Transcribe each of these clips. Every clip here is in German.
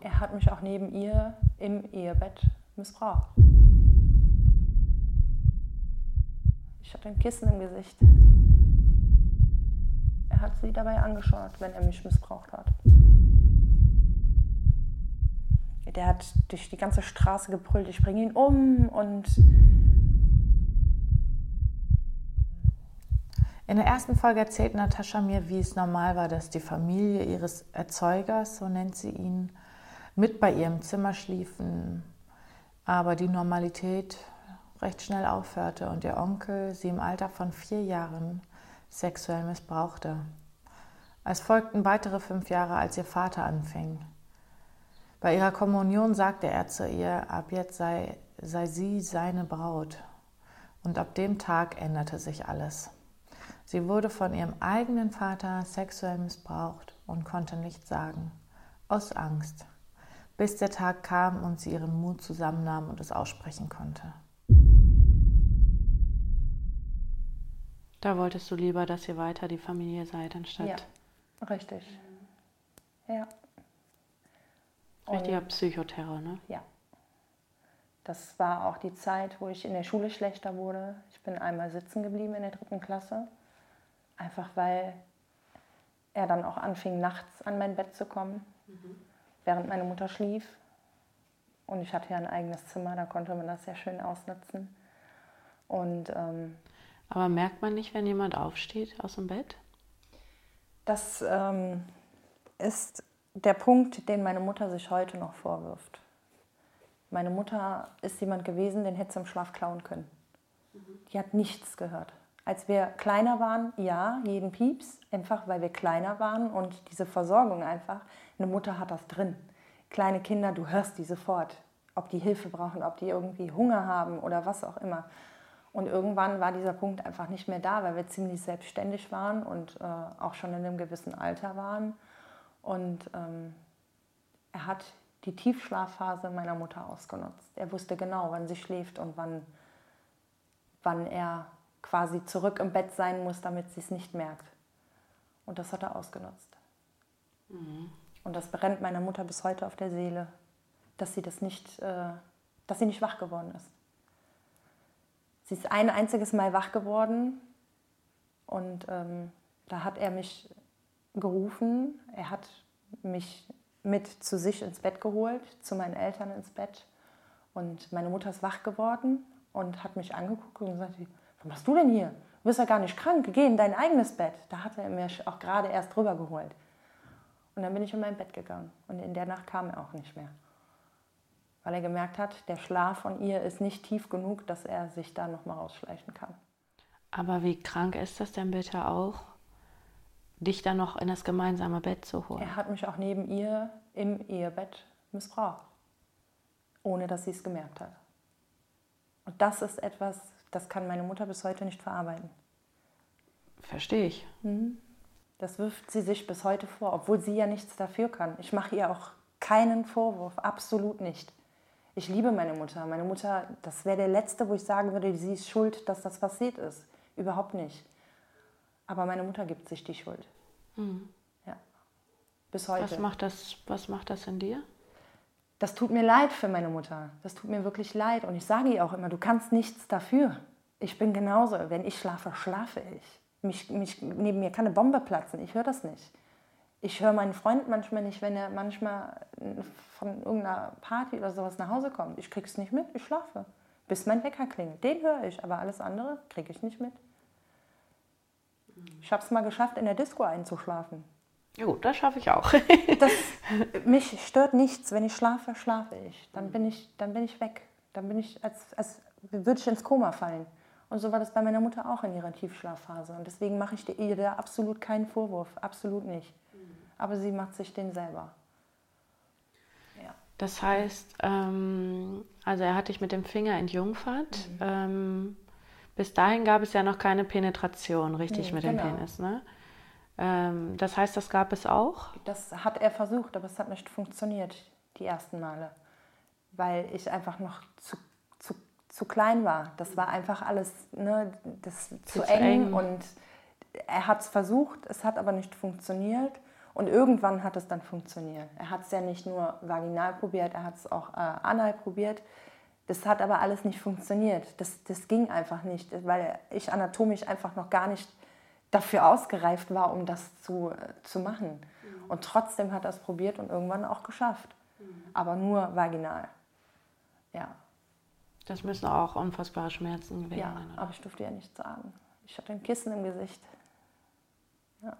Er hat mich auch neben ihr im Ehebett missbraucht. Ich hatte ein Kissen im Gesicht. Er hat sie dabei angeschaut, wenn er mich missbraucht hat. Der hat durch die ganze Straße gebrüllt, ich bringe ihn um und In der ersten Folge erzählt Natascha mir, wie es normal war, dass die Familie ihres Erzeugers, so nennt sie ihn, mit bei ihrem Zimmer schliefen, aber die Normalität recht schnell aufhörte und ihr Onkel sie im Alter von vier Jahren sexuell missbrauchte. Es folgten weitere fünf Jahre, als ihr Vater anfing. Bei ihrer Kommunion sagte er zu ihr, ab jetzt sei, sei sie seine Braut. Und ab dem Tag änderte sich alles. Sie wurde von ihrem eigenen Vater sexuell missbraucht und konnte nichts sagen, aus Angst, bis der Tag kam und sie ihren Mut zusammennahm und es aussprechen konnte. Da wolltest du lieber, dass ihr weiter die Familie seid, anstatt. Ja, richtig. Ja. Richtiger Psychoterror, ne? Ja. Das war auch die Zeit, wo ich in der Schule schlechter wurde. Ich bin einmal sitzen geblieben in der dritten Klasse. Einfach weil er dann auch anfing, nachts an mein Bett zu kommen, mhm. Während meine Mutter schlief. Und ich hatte ja ein eigenes Zimmer, da konnte man das sehr schön ausnutzen. Und, ähm, Aber merkt man nicht, wenn jemand aufsteht aus dem Bett? Das ähm, ist der Punkt, den meine Mutter sich heute noch vorwirft. Meine Mutter ist jemand gewesen, den hätte sie im Schlaf klauen können. Mhm. Die hat nichts gehört. Als wir kleiner waren, ja, jeden Pieps, einfach weil wir kleiner waren und diese Versorgung einfach, eine Mutter hat das drin. Kleine Kinder, du hörst die sofort, ob die Hilfe brauchen, ob die irgendwie Hunger haben oder was auch immer. Und irgendwann war dieser Punkt einfach nicht mehr da, weil wir ziemlich selbstständig waren und äh, auch schon in einem gewissen Alter waren. Und ähm, er hat die Tiefschlafphase meiner Mutter ausgenutzt. Er wusste genau, wann sie schläft und wann, wann er quasi zurück im Bett sein muss, damit sie es nicht merkt. Und das hat er ausgenutzt. Mhm. Und das brennt meiner Mutter bis heute auf der Seele, dass sie das nicht, äh, dass sie nicht wach geworden ist. Sie ist ein einziges Mal wach geworden und ähm, da hat er mich gerufen. Er hat mich mit zu sich ins Bett geholt, zu meinen Eltern ins Bett. Und meine Mutter ist wach geworden und hat mich angeguckt und gesagt, was machst du denn hier? Du bist ja gar nicht krank, geh in dein eigenes Bett. Da hat er mir auch gerade erst drüber geholt. Und dann bin ich in mein Bett gegangen. Und in der Nacht kam er auch nicht mehr. Weil er gemerkt hat, der Schlaf von ihr ist nicht tief genug, dass er sich da nochmal rausschleichen kann. Aber wie krank ist das denn bitte auch, dich dann noch in das gemeinsame Bett zu holen? Er hat mich auch neben ihr im Ehebett missbraucht, ohne dass sie es gemerkt hat. Und das ist etwas, das kann meine Mutter bis heute nicht verarbeiten. Verstehe ich. Mhm. Das wirft sie sich bis heute vor, obwohl sie ja nichts dafür kann. Ich mache ihr auch keinen Vorwurf, absolut nicht. Ich liebe meine Mutter. Meine Mutter, das wäre der letzte, wo ich sagen würde, sie ist schuld, dass das passiert ist. Überhaupt nicht. Aber meine Mutter gibt sich die Schuld. Mhm. Ja. Bis heute. Was macht, das, was macht das in dir? Das tut mir leid für meine Mutter. Das tut mir wirklich leid. Und ich sage ihr auch immer, du kannst nichts dafür. Ich bin genauso. Wenn ich schlafe, schlafe ich. Mich, mich, neben mir kann eine Bombe platzen. Ich höre das nicht. Ich höre meinen Freund manchmal nicht, wenn er manchmal von irgendeiner Party oder sowas nach Hause kommt. Ich kriege es nicht mit. Ich schlafe. Bis mein Wecker klingelt. Den höre ich. Aber alles andere kriege ich nicht mit. Ich habe es mal geschafft, in der Disco einzuschlafen. Ja gut, das schaffe ich auch. das, mich stört nichts. Wenn ich schlafe, schlafe ich. Dann bin ich, dann bin ich weg. Dann bin ich, als, als würde ich ins Koma fallen. Und so war das bei meiner Mutter auch in ihrer Tiefschlafphase. Und deswegen mache ich ihr da absolut keinen Vorwurf. Absolut nicht. Aber sie macht sich den selber. Ja. Das heißt, ähm, also er hat dich mit dem Finger entjungfert. Mhm. Ähm, bis dahin gab es ja noch keine Penetration, richtig, nee, mit genau. dem Penis, ne? Ähm, das heißt, das gab es auch? Das hat er versucht, aber es hat nicht funktioniert, die ersten Male. Weil ich einfach noch zu, zu, zu klein war. Das war einfach alles ne, das zu, zu eng, eng, und er hat es versucht, es hat aber nicht funktioniert. Und irgendwann hat es dann funktioniert. Er hat es ja nicht nur vaginal probiert, er hat es auch äh, anal probiert. Das hat aber alles nicht funktioniert. Das, das ging einfach nicht, weil ich anatomisch einfach noch gar nicht dafür ausgereift war, um das zu, äh, zu machen. Mhm. Und trotzdem hat er es probiert und irgendwann auch geschafft. Mhm. Aber nur vaginal. Ja. Das müssen auch unfassbare Schmerzen gewesen ja, sein. Ja, aber ich durfte ja nichts sagen. Ich hatte ein Kissen im Gesicht. Ja.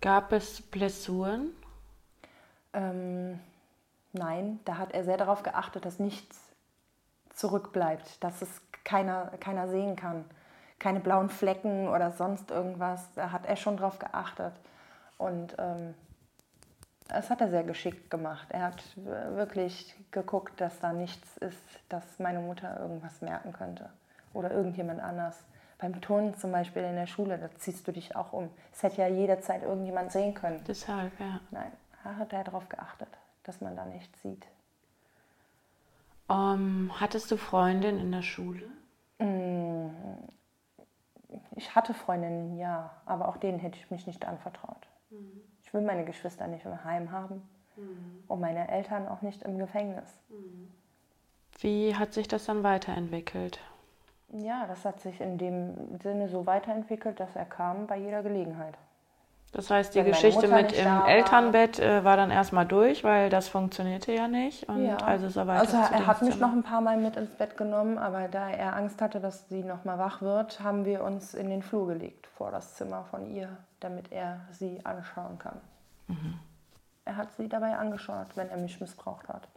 Gab es Blessuren? Ähm, nein, da hat er sehr darauf geachtet, dass nichts zurückbleibt, dass es keiner, keiner sehen kann. Keine blauen Flecken oder sonst irgendwas. Da hat er schon darauf geachtet. Und ähm, das hat er sehr geschickt gemacht. Er hat wirklich geguckt, dass da nichts ist, dass meine Mutter irgendwas merken könnte. Oder irgendjemand anders. Beim Turnen zum Beispiel in der Schule, da ziehst du dich auch um. Es hätte ja jederzeit irgendjemand sehen können. Deshalb, ja. Nein, da hat er darauf geachtet, dass man da nichts sieht. Um, ähm, hattest du Freundin in der Schule? Ich hatte Freundinnen, ja, aber auch denen hätte ich mich nicht anvertraut. Mhm. Ich will meine Geschwister nicht im Heim haben mhm. und meine Eltern auch nicht im Gefängnis. Wie hat sich das dann weiterentwickelt? Ja, das hat sich in dem Sinne so weiterentwickelt, dass er kam bei jeder Gelegenheit. Das heißt, die Wenn Geschichte mit im Elternbett äh, war dann erstmal durch, weil das funktionierte ja nicht. Und ja. also, ist er, also er hat mich noch ein paar Mal mit ins Bett genommen, aber da er Angst hatte, dass sie noch mal wach wird, haben wir uns in den Flur gelegt vor das Zimmer von ihr damit er sie anschauen kann. Mhm. Er hat sie dabei angeschaut, wenn er mich missbraucht hat.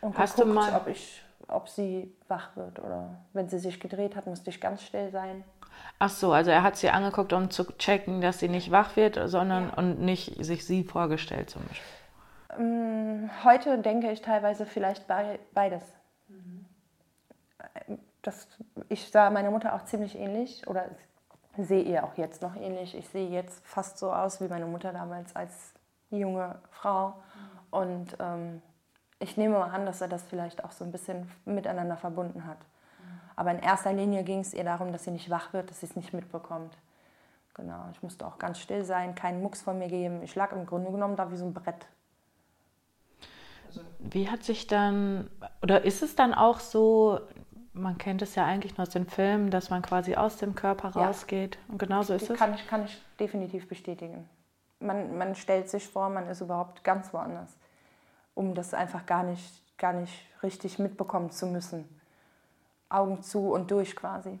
Und Hast geguckt, du mal ob, ich, ob sie wach wird oder wenn sie sich gedreht hat, musste ich ganz still sein. Ach so, also er hat sie angeguckt, um zu checken, dass sie nicht wach wird, sondern ja. und nicht sich sie vorgestellt zum Beispiel. Mm, heute denke ich teilweise vielleicht beides. Mhm. Das, ich sah meine Mutter auch ziemlich ähnlich oder sehe ihr auch jetzt noch ähnlich. Ich sehe jetzt fast so aus wie meine Mutter damals als junge Frau. Und ähm, ich nehme mal an, dass er das vielleicht auch so ein bisschen miteinander verbunden hat. Aber in erster Linie ging es ihr darum, dass sie nicht wach wird, dass sie es nicht mitbekommt. Genau, ich musste auch ganz still sein, keinen Mucks von mir geben. Ich lag im Grunde genommen da wie so ein Brett. Wie hat sich dann, oder ist es dann auch so, man kennt es ja eigentlich nur aus den Filmen, dass man quasi aus dem Körper ja. rausgeht. Und genauso ist es. Kann ich, kann ich definitiv bestätigen. Man, man stellt sich vor, man ist überhaupt ganz woanders, um das einfach gar nicht, gar nicht richtig mitbekommen zu müssen. Augen zu und durch quasi.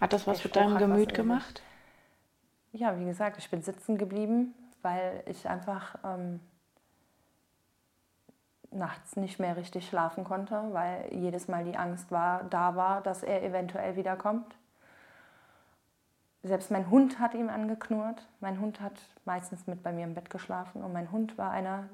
Hat das was mit deinem Gemüt gemacht? Ja, wie gesagt, ich bin sitzen geblieben, weil ich einfach ähm, nachts nicht mehr richtig schlafen konnte, weil jedes Mal die Angst war, da war, dass er eventuell wiederkommt. Selbst mein Hund hat ihm angeknurrt. Mein Hund hat meistens mit bei mir im Bett geschlafen und mein Hund war einer,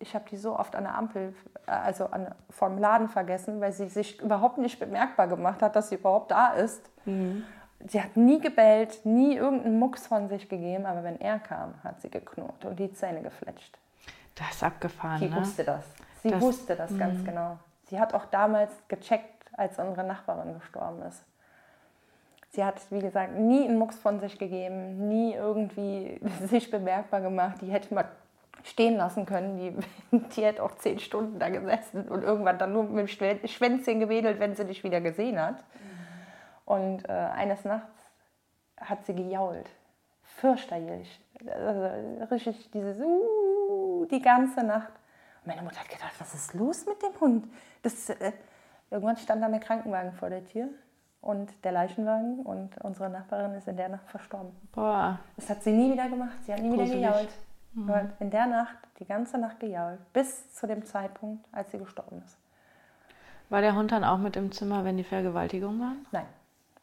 ich habe die so oft an der Ampel, äh, also an, vom Laden vergessen, weil sie sich überhaupt nicht bemerkbar gemacht hat, dass sie überhaupt da ist. Mhm. Sie hat nie gebellt, nie irgendeinen Mucks von sich gegeben, aber wenn er kam, hat sie geknurrt und die Zähne gefletscht. Das ist abgefahren. Sie ne? wusste das. Sie das, wusste das mh. ganz genau. Sie hat auch damals gecheckt, als unsere Nachbarin gestorben ist. Sie hat, wie gesagt, nie einen Mucks von sich gegeben, nie irgendwie sich bemerkbar gemacht. Die hätte mal stehen lassen können. Die, die hätte auch zehn Stunden da gesessen und irgendwann dann nur mit dem Schwänzchen gewedelt, wenn sie dich wieder gesehen hat. Und äh, eines Nachts hat sie gejault. Fürchterlich. Also, richtig dieses uh, die ganze Nacht. Und meine Mutter hat gedacht, was ist los mit dem Hund? Das, äh, irgendwann stand dann der Krankenwagen vor der Tür und der Leichenwagen und unsere Nachbarin ist in der Nacht verstorben. Boah. Das hat sie nie wieder gemacht. Sie hat nie Gruselig. wieder gejault. Mhm. In der Nacht, die ganze Nacht gejault, bis zu dem Zeitpunkt, als sie gestorben ist. War der Hund dann auch mit im Zimmer, wenn die Vergewaltigung war? Nein,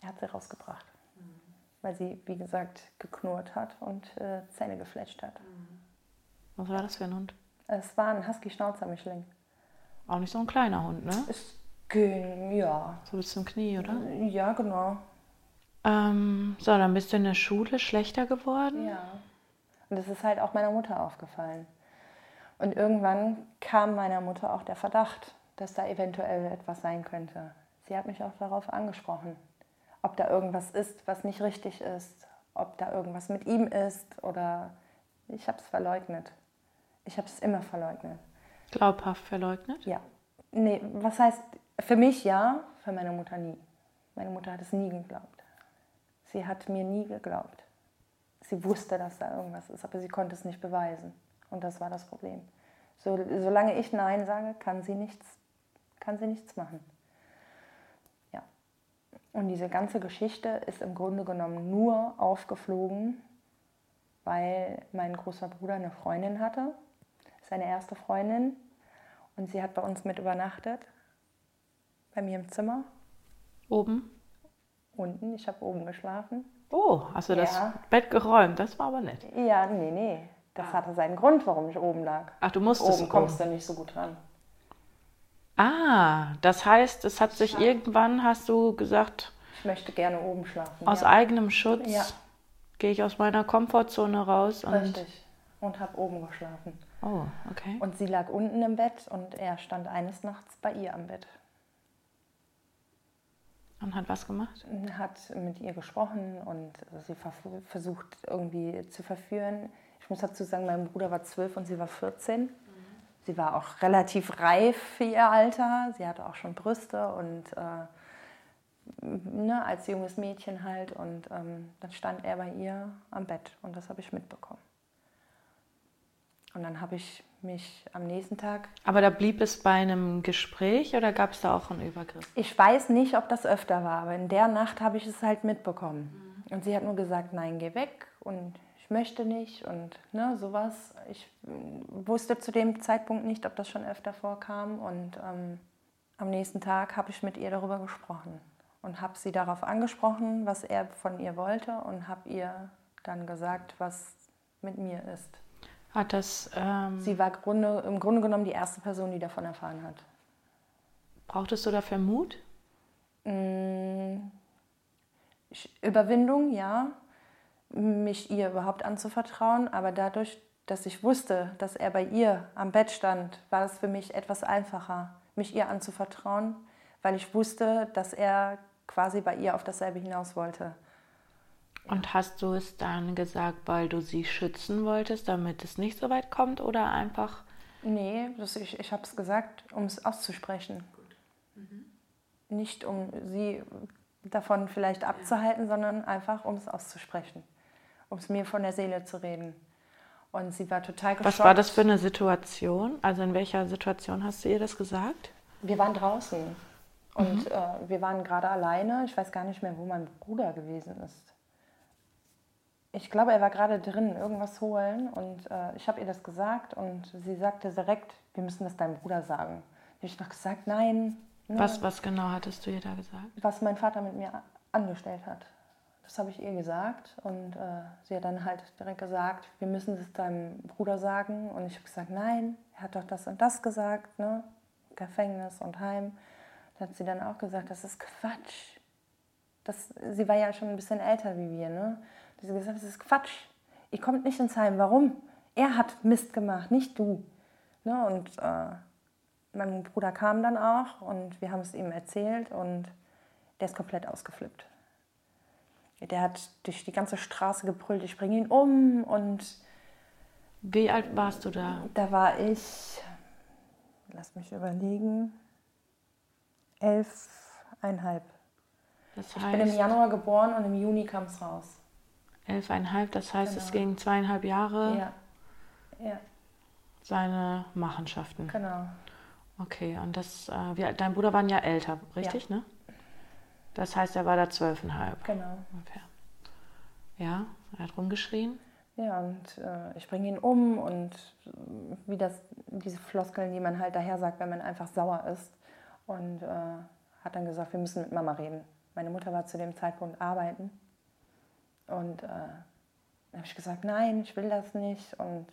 er hat sie rausgebracht. Mhm. Weil sie, wie gesagt, geknurrt hat und äh, Zähne gefletscht hat. Mhm. Was war das für ein Hund? Es war ein Husky-Schnauzer-Mischling. Auch nicht so ein kleiner Hund, ne? Ist, ja. So bis zum Knie, oder? Ja, genau. Ähm, so, dann bist du in der Schule schlechter geworden? Ja. Und das ist halt auch meiner Mutter aufgefallen. Und irgendwann kam meiner Mutter auch der Verdacht, dass da eventuell etwas sein könnte. Sie hat mich auch darauf angesprochen, ob da irgendwas ist, was nicht richtig ist, ob da irgendwas mit ihm ist oder ich habe es verleugnet. Ich habe es immer verleugnet. Glaubhaft verleugnet? Ja. Nee, was heißt, für mich ja, für meine Mutter nie. Meine Mutter hat es nie geglaubt. Sie hat mir nie geglaubt. Sie wusste, dass da irgendwas ist, aber sie konnte es nicht beweisen. Und das war das Problem. So, solange ich Nein sage, kann sie nichts, kann sie nichts machen. Ja. Und diese ganze Geschichte ist im Grunde genommen nur aufgeflogen, weil mein großer Bruder eine Freundin hatte, seine erste Freundin. Und sie hat bei uns mit übernachtet, bei mir im Zimmer. Oben? Unten, ich habe oben geschlafen. Oh, hast du ja. das Bett geräumt? Das war aber nett. Ja, nee, nee. Das ah. hatte seinen Grund, warum ich oben lag. Ach, du musstest oben. kommst du nicht so gut ran. Ah, das heißt, es hat sich ja. irgendwann, hast du gesagt... Ich möchte gerne oben schlafen. Aus ja. eigenem Schutz gehe ich aus meiner Komfortzone raus und... Richtig. Und habe oben geschlafen. Oh, okay. Und sie lag unten im Bett und er stand eines Nachts bei ihr am Bett. Und hat was gemacht? Hat mit ihr gesprochen und sie versucht irgendwie zu verführen. Ich muss dazu sagen, mein Bruder war zwölf und sie war 14. Mhm. Sie war auch relativ reif für ihr Alter. Sie hatte auch schon Brüste und äh, ne, als junges Mädchen halt. Und ähm, dann stand er bei ihr am Bett und das habe ich mitbekommen. Und dann habe ich mich am nächsten Tag. Aber da blieb es bei einem Gespräch oder gab es da auch einen Übergriff? Ich weiß nicht, ob das öfter war, aber in der Nacht habe ich es halt mitbekommen. Mhm. Und sie hat nur gesagt, nein, geh weg und ich möchte nicht und ne, sowas. Ich wusste zu dem Zeitpunkt nicht, ob das schon öfter vorkam und ähm, am nächsten Tag habe ich mit ihr darüber gesprochen und habe sie darauf angesprochen, was er von ihr wollte und habe ihr dann gesagt, was mit mir ist. Hat das. Ähm, Sie war Grunde, im Grunde genommen die erste Person, die davon erfahren hat. Brauchtest du dafür Mut? Mm, Überwindung, ja. Mich ihr überhaupt anzuvertrauen. Aber dadurch, dass ich wusste, dass er bei ihr am Bett stand, war es für mich etwas einfacher, mich ihr anzuvertrauen, weil ich wusste, dass er quasi bei ihr auf dasselbe hinaus wollte. Und hast du es dann gesagt, weil du sie schützen wolltest, damit es nicht so weit kommt oder einfach? Nee, das, ich, ich habe es gesagt, um es auszusprechen. Mhm. Nicht um sie davon vielleicht abzuhalten, sondern einfach um es auszusprechen. Um es mir von der Seele zu reden. Und sie war total geschockt. Was war das für eine Situation? Also in welcher Situation hast du ihr das gesagt? Wir waren draußen. Und mhm. äh, wir waren gerade alleine. Ich weiß gar nicht mehr, wo mein Bruder gewesen ist ich glaube, er war gerade drin, irgendwas holen und äh, ich habe ihr das gesagt und sie sagte direkt, wir müssen das deinem Bruder sagen. Ich habe noch gesagt, nein. Ne, was, was genau hattest du ihr da gesagt? Was mein Vater mit mir angestellt hat. Das habe ich ihr gesagt und äh, sie hat dann halt direkt gesagt, wir müssen es deinem Bruder sagen und ich habe gesagt, nein, er hat doch das und das gesagt, ne? Gefängnis und Heim. Da hat sie dann auch gesagt, das ist Quatsch. Das, sie war ja schon ein bisschen älter wie wir, ne? Sie hat gesagt, das ist Quatsch. Ihr kommt nicht ins Heim. Warum? Er hat Mist gemacht, nicht du. Ne? Und äh, mein Bruder kam dann auch und wir haben es ihm erzählt und der ist komplett ausgeflippt. Der hat durch die ganze Straße gebrüllt, ich bringe ihn um und... Wie alt warst du da? Da war ich, lass mich überlegen, elfeinhalb. Das heißt, ich bin im Januar geboren und im Juni kam es raus. Elfeinhalb, das heißt, genau. es ging zweieinhalb Jahre. Ja. ja. Seine Machenschaften. Genau. Okay, und das, äh, wie, dein Bruder war ja älter, richtig, ja. ne? Das heißt, er war da zwölfeinhalb. Genau. Okay. Ja, er hat rumgeschrien. Ja, und äh, ich bringe ihn um und äh, wie das, diese Floskeln, die man halt daher sagt, wenn man einfach sauer ist. Und äh, hat dann gesagt, wir müssen mit Mama reden. Meine Mutter war zu dem Zeitpunkt arbeiten und äh, dann habe ich gesagt, nein, ich will das nicht. Und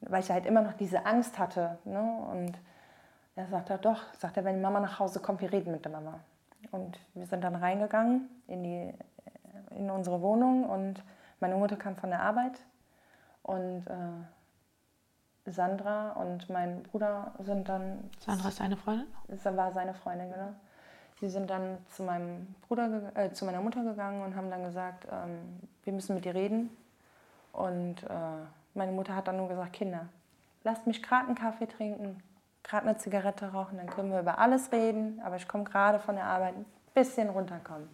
weil ich halt immer noch diese Angst hatte. Ne? Und er sagt er, doch, sagt er, wenn die Mama nach Hause kommt, wir reden mit der Mama. Und wir sind dann reingegangen in, die, in unsere Wohnung und meine Mutter kam von der Arbeit und äh, Sandra und mein Bruder sind dann. Sandra ist seine Freundin? War seine Freundin, genau. Sie sind dann zu meinem Bruder, äh, zu meiner Mutter gegangen und haben dann gesagt, ähm, wir müssen mit dir reden. Und äh, meine Mutter hat dann nur gesagt, Kinder, lasst mich gerade einen Kaffee trinken, gerade eine Zigarette rauchen, dann können wir über alles reden. Aber ich komme gerade von der Arbeit, ein bisschen runterkommen.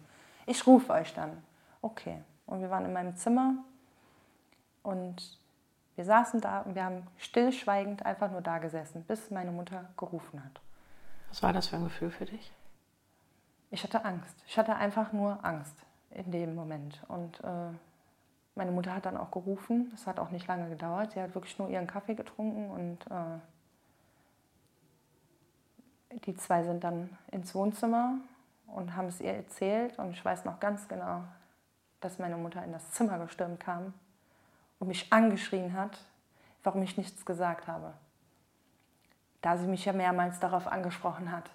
Ich rufe euch dann. Okay. Und wir waren in meinem Zimmer und wir saßen da und wir haben stillschweigend einfach nur da gesessen, bis meine Mutter gerufen hat. Was war das für ein Gefühl für dich? Ich hatte Angst. Ich hatte einfach nur Angst in dem Moment. Und äh, meine Mutter hat dann auch gerufen. Das hat auch nicht lange gedauert. Sie hat wirklich nur ihren Kaffee getrunken und äh, die zwei sind dann ins Wohnzimmer und haben es ihr erzählt. Und ich weiß noch ganz genau, dass meine Mutter in das Zimmer gestürmt kam und mich angeschrien hat, warum ich nichts gesagt habe. Da sie mich ja mehrmals darauf angesprochen hat,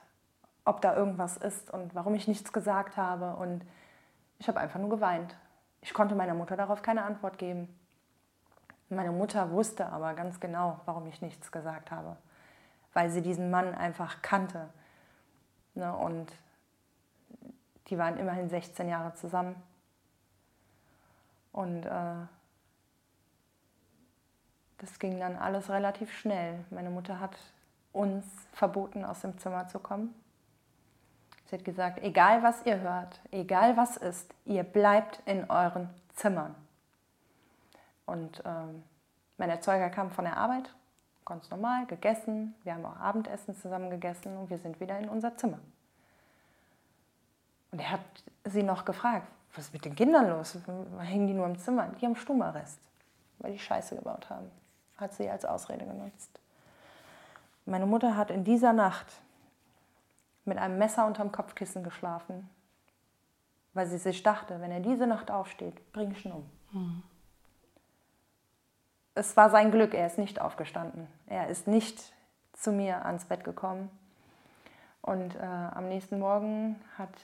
ob da irgendwas ist und warum ich nichts gesagt habe. Und ich habe einfach nur geweint. Ich konnte meiner Mutter darauf keine Antwort geben. Meine Mutter wusste aber ganz genau, warum ich nichts gesagt habe. Weil sie diesen Mann einfach kannte. Ne? Und die waren immerhin 16 Jahre zusammen. Und äh, das ging dann alles relativ schnell. Meine Mutter hat uns verboten, aus dem Zimmer zu kommen. Sie hat gesagt, egal was ihr hört, egal was ist, ihr bleibt in euren Zimmern. Und ähm, mein Erzeuger kam von der Arbeit, ganz normal, gegessen. Wir haben auch Abendessen zusammen gegessen und wir sind wieder in unser Zimmer. Und er hat sie noch gefragt, was ist mit den Kindern los? Hängen die nur im Zimmer? Die haben Stummarrest, weil die Scheiße gebaut haben. Hat sie als Ausrede genutzt. Meine Mutter hat in dieser Nacht mit einem Messer unterm Kopfkissen geschlafen, weil sie sich dachte, wenn er diese Nacht aufsteht, bring ich ihn um. Mhm. Es war sein Glück, er ist nicht aufgestanden. Er ist nicht zu mir ans Bett gekommen. Und äh, am nächsten Morgen hat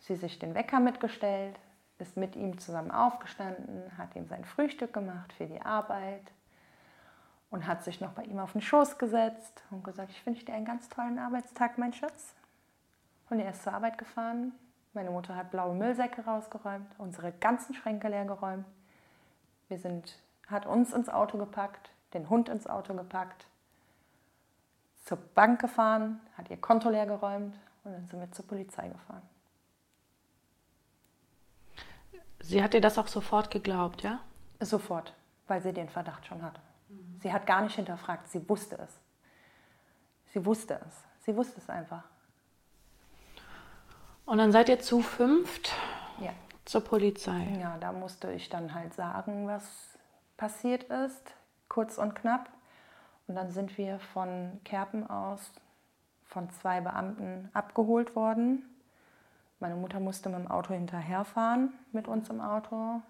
sie sich den Wecker mitgestellt, ist mit ihm zusammen aufgestanden, hat ihm sein Frühstück gemacht für die Arbeit und hat sich noch bei ihm auf den Schoß gesetzt und gesagt, ich wünsche dir einen ganz tollen Arbeitstag, mein Schatz. Und er ist zur Arbeit gefahren. Meine Mutter hat blaue Müllsäcke rausgeräumt, unsere ganzen Schränke leer geräumt. Wir sind, hat uns ins Auto gepackt, den Hund ins Auto gepackt, zur Bank gefahren, hat ihr Konto leer geräumt und dann sind wir zur Polizei gefahren. Sie hat dir das auch sofort geglaubt, ja? Sofort, weil sie den Verdacht schon hatte. Mhm. Sie hat gar nicht hinterfragt, sie wusste es. Sie wusste es. Sie wusste es einfach. Und dann seid ihr zu fünft ja. zur Polizei. Ja, da musste ich dann halt sagen, was passiert ist, kurz und knapp. Und dann sind wir von Kerpen aus von zwei Beamten abgeholt worden. Meine Mutter musste mit dem Auto hinterherfahren, mit uns im Auto,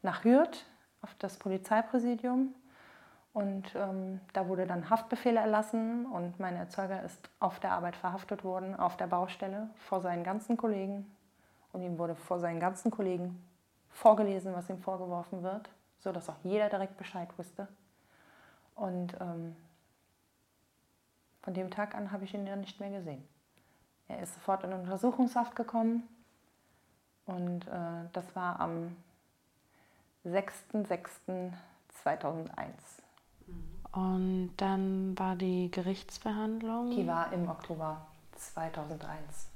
nach Hürth auf das Polizeipräsidium. Und ähm, da wurde dann Haftbefehl erlassen und mein Erzeuger ist auf der Arbeit verhaftet worden, auf der Baustelle, vor seinen ganzen Kollegen. Und ihm wurde vor seinen ganzen Kollegen vorgelesen, was ihm vorgeworfen wird, sodass auch jeder direkt Bescheid wusste. Und ähm, von dem Tag an habe ich ihn dann nicht mehr gesehen. Er ist sofort in Untersuchungshaft gekommen und äh, das war am 6.6.2001. Und dann war die Gerichtsverhandlung. Die war im Oktober 2001.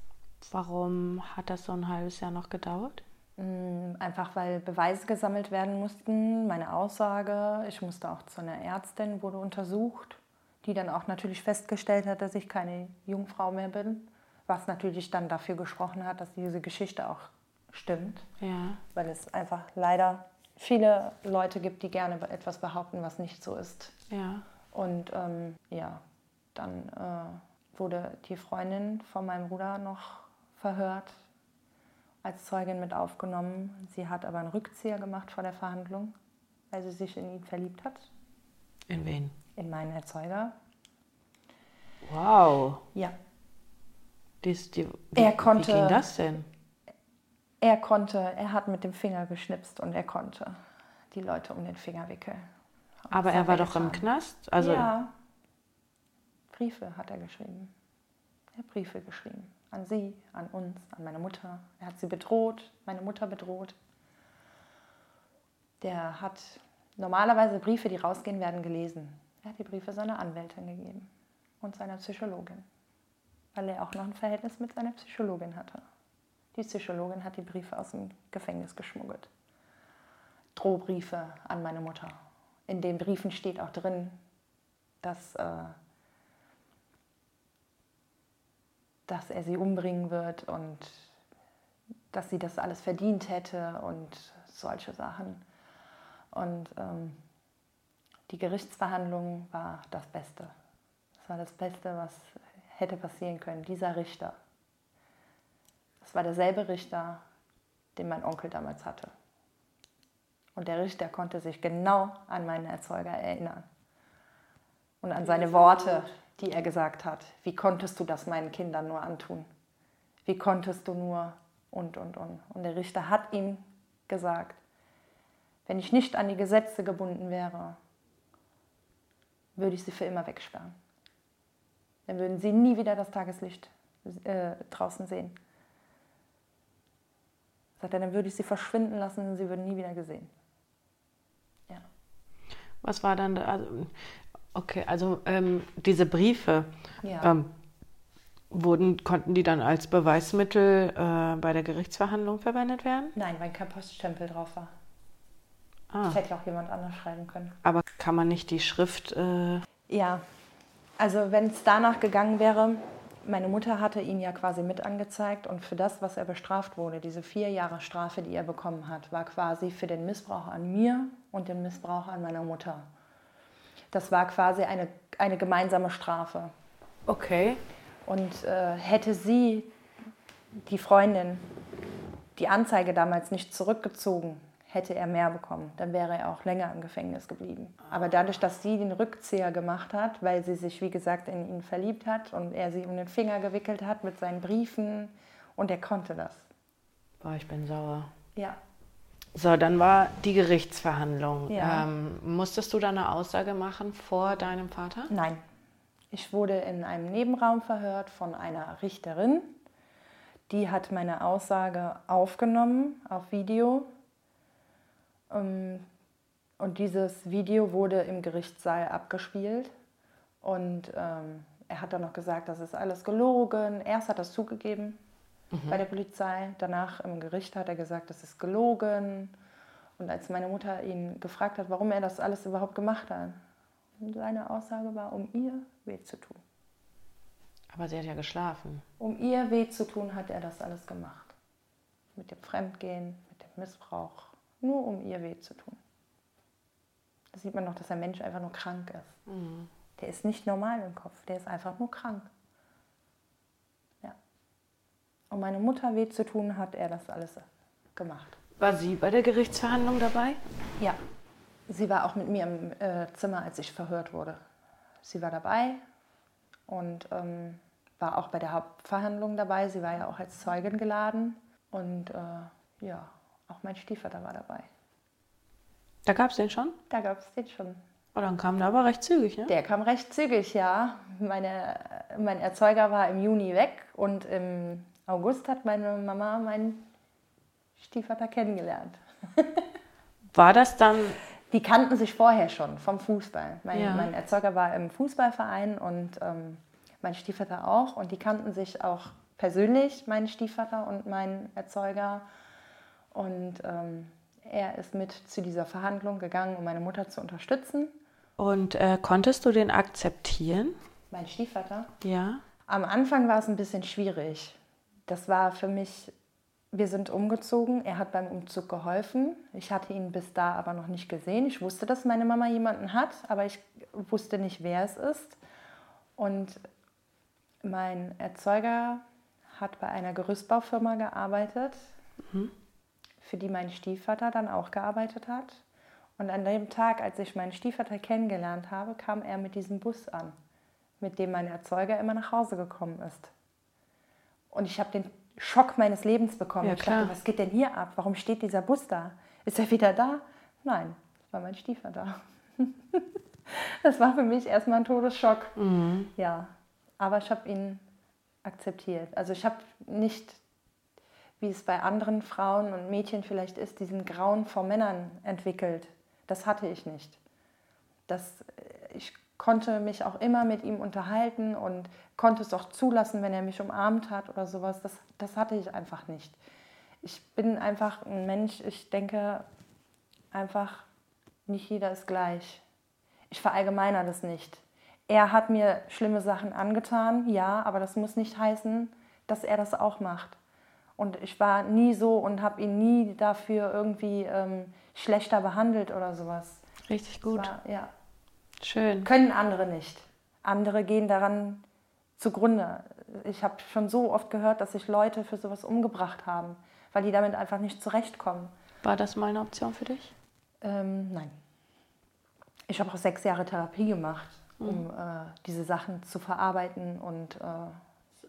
Warum hat das so ein halbes Jahr noch gedauert? Mm, einfach weil Beweise gesammelt werden mussten, meine Aussage. Ich musste auch zu einer Ärztin, wurde untersucht, die dann auch natürlich festgestellt hat, dass ich keine Jungfrau mehr bin. Was natürlich dann dafür gesprochen hat, dass diese Geschichte auch stimmt. Ja. Weil es einfach leider viele Leute gibt, die gerne etwas behaupten, was nicht so ist. Ja. Und ähm, ja, dann äh, wurde die Freundin von meinem Bruder noch verhört, als Zeugin mit aufgenommen. Sie hat aber einen Rückzieher gemacht vor der Verhandlung, weil sie sich in ihn verliebt hat. In wen? In meinen Erzeuger. Wow. Ja. Dies, die, wie, er konnte, wie ging das denn? Er konnte, er hat mit dem Finger geschnipst und er konnte die Leute um den Finger wickeln. Aber er war doch getan. im Knast? Also ja. Briefe hat er geschrieben. Er hat Briefe geschrieben. an sie, an uns, an meine Mutter. Er hat sie bedroht, meine Mutter bedroht. Der hat normalerweise Briefe, die rausgehen, werden gelesen. Er hat die Briefe seiner Anwältin gegeben und seiner Psychologin, weil er auch noch ein Verhältnis mit seiner Psychologin hatte. Die Psychologin hat die Briefe aus dem Gefängnis geschmuggelt. Drohbriefe an meine Mutter. In den Briefen steht auch drin, dass, äh, dass er sie umbringen wird und dass sie das alles verdient hätte und solche Sachen. Und ähm, die Gerichtsverhandlung war das Beste. Das war das Beste, was hätte passieren können. Dieser Richter. Das war derselbe Richter, den mein Onkel damals hatte. Und der Richter konnte sich genau an meinen Erzeuger erinnern. Und an seine Worte, die er gesagt hat. Wie konntest du das meinen Kindern nur antun? Wie konntest du nur und, und, und. Und der Richter hat ihm gesagt, wenn ich nicht an die Gesetze gebunden wäre, würde ich sie für immer wegsperren. Dann würden sie nie wieder das Tageslicht äh, draußen sehen. Sagt er, dann würde ich sie verschwinden lassen und sie würden nie wieder gesehen. Ja. Was war dann, also, okay, also ähm, diese Briefe, ja. ähm, wurden, konnten die dann als Beweismittel äh, bei der Gerichtsverhandlung verwendet werden? Nein, weil kein Poststempel drauf war. Ah. Das hätte auch jemand anders schreiben können. Aber kann man nicht die Schrift. Äh ja, also wenn es danach gegangen wäre, meine Mutter hatte ihn ja quasi mit angezeigt und für das, was er bestraft wurde, diese vier Jahre Strafe, die er bekommen hat, war quasi für den Missbrauch an mir und den Missbrauch an meiner Mutter. Das war quasi eine, eine gemeinsame Strafe. Okay. Und äh, hätte sie, die Freundin, die Anzeige damals nicht zurückgezogen, hätte er mehr bekommen. Dann wäre er auch länger im Gefängnis geblieben. Aber dadurch, dass sie den Rückzieher gemacht hat, weil sie sich, wie gesagt, in ihn verliebt hat und er sie um den Finger gewickelt hat mit seinen Briefen und er konnte das. Boah, ich bin sauer. Ja. So, dann war die Gerichtsverhandlung. Ja. Ähm, musstest du da eine Aussage machen vor deinem Vater? Nein. Ich wurde in einem Nebenraum verhört von einer Richterin. Die hat meine Aussage aufgenommen auf Video ähm, und dieses Video wurde im Gerichtssaal abgespielt. Und ähm, er hat dann noch gesagt, das ist alles gelogen. Erst hat er es zugegeben mhm. bei der Polizei. Danach im Gericht hat er gesagt, das ist gelogen. Und als meine Mutter ihn gefragt hat, warum er das alles überhaupt gemacht hat, seine Aussage war, um ihr weh zu tun. Aber sie hat ja geschlafen. Um ihr weh zu tun, hat er das alles gemacht. Mit dem Fremdgehen, mit dem Missbrauch nur um ihr weh zu tun. Da sieht man noch, dass der Mensch einfach nur krank ist. Mhm. Der ist nicht normal im Kopf, der ist einfach nur krank. Um meine Mutter weh zu tun, hat er das alles gemacht. War sie bei der Gerichtsverhandlung dabei? Ja. Sie war auch mit mir im äh, Zimmer, als ich verhört wurde. Sie war dabei und ähm, war auch bei der Hauptverhandlung dabei. Sie war ja auch als Zeugin geladen. Und äh, ja, auch mein Stiefvater war dabei. Da gab es den schon? Da gab es den schon. Oh, dann kam der aber recht zügig, ne? Der kam recht zügig, ja. Meine, mein Erzeuger war im Juni weg und im August hat meine Mama meinen Stiefvater kennengelernt. War das dann? Die kannten sich vorher schon vom Fußball. Mein, ja. mein Erzeuger war im Fußballverein und ähm, mein Stiefvater auch. Und die kannten sich auch persönlich, mein Stiefvater und mein Erzeuger. Und ähm, er ist mit zu dieser Verhandlung gegangen, um meine Mutter zu unterstützen. Und äh, konntest du den akzeptieren? Mein Stiefvater? Ja. Am Anfang war es ein bisschen schwierig. Das war für mich, wir sind umgezogen. Er hat beim Umzug geholfen. Ich hatte ihn bis da aber noch nicht gesehen. Ich wusste, dass meine Mama jemanden hat, aber ich wusste nicht, wer es ist. Und mein Erzeuger hat bei einer Gerüstbaufirma gearbeitet. Mhm für die mein Stiefvater dann auch gearbeitet hat. Und an dem Tag, als ich meinen Stiefvater kennengelernt habe, kam er mit diesem Bus an, mit dem mein Erzeuger immer nach Hause gekommen ist. Und ich habe den Schock meines Lebens bekommen. Ja, ich dachte, was geht denn hier ab? Warum steht dieser Bus da? Ist er wieder da? Nein, war mein Stiefvater. das war für mich erstmal ein Todesschock. Mhm. Ja, aber ich habe ihn akzeptiert. Also ich habe nicht, wie es bei anderen Frauen und Mädchen vielleicht ist, diesen Grauen vor Männern entwickelt. Das hatte ich nicht. Das, ich konnte mich auch immer mit ihm unterhalten und konnte es auch zulassen, wenn er mich umarmt hat oder sowas. Das, das hatte ich einfach nicht. Ich bin einfach ein Mensch, ich denke einfach, nicht jeder ist gleich. Ich verallgemeiner das nicht. Er hat mir schlimme Sachen angetan, ja, aber das muss nicht heißen, dass er das auch macht. Und ich war nie so und habe ihn nie dafür irgendwie ähm, schlechter behandelt oder sowas. Richtig gut. War, ja. Schön. Können andere nicht. Andere gehen daran zugrunde. Ich habe schon so oft gehört, dass sich Leute für sowas umgebracht haben, weil die damit einfach nicht zurechtkommen. War das mal eine Option für dich? Ähm, nein. Ich habe auch sechs Jahre Therapie gemacht, um mhm. äh, diese Sachen zu verarbeiten und äh,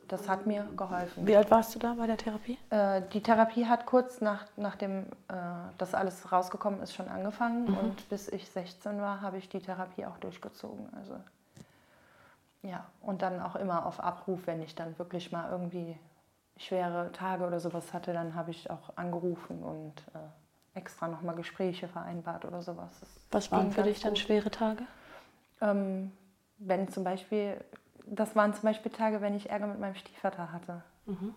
das hat mir geholfen. Wie alt warst du da bei der Therapie? Äh, die Therapie hat kurz nach, nachdem äh, das alles rausgekommen ist, schon angefangen. Mhm. Und bis ich 16 war, habe ich die Therapie auch durchgezogen. Also ja, und dann auch immer auf Abruf, wenn ich dann wirklich mal irgendwie schwere Tage oder sowas hatte, dann habe ich auch angerufen und äh, extra nochmal Gespräche vereinbart oder sowas. Das Was waren für dich dann schwere Tage? Ähm, wenn zum Beispiel das waren zum Beispiel Tage, wenn ich Ärger mit meinem Stiefvater hatte. Mhm.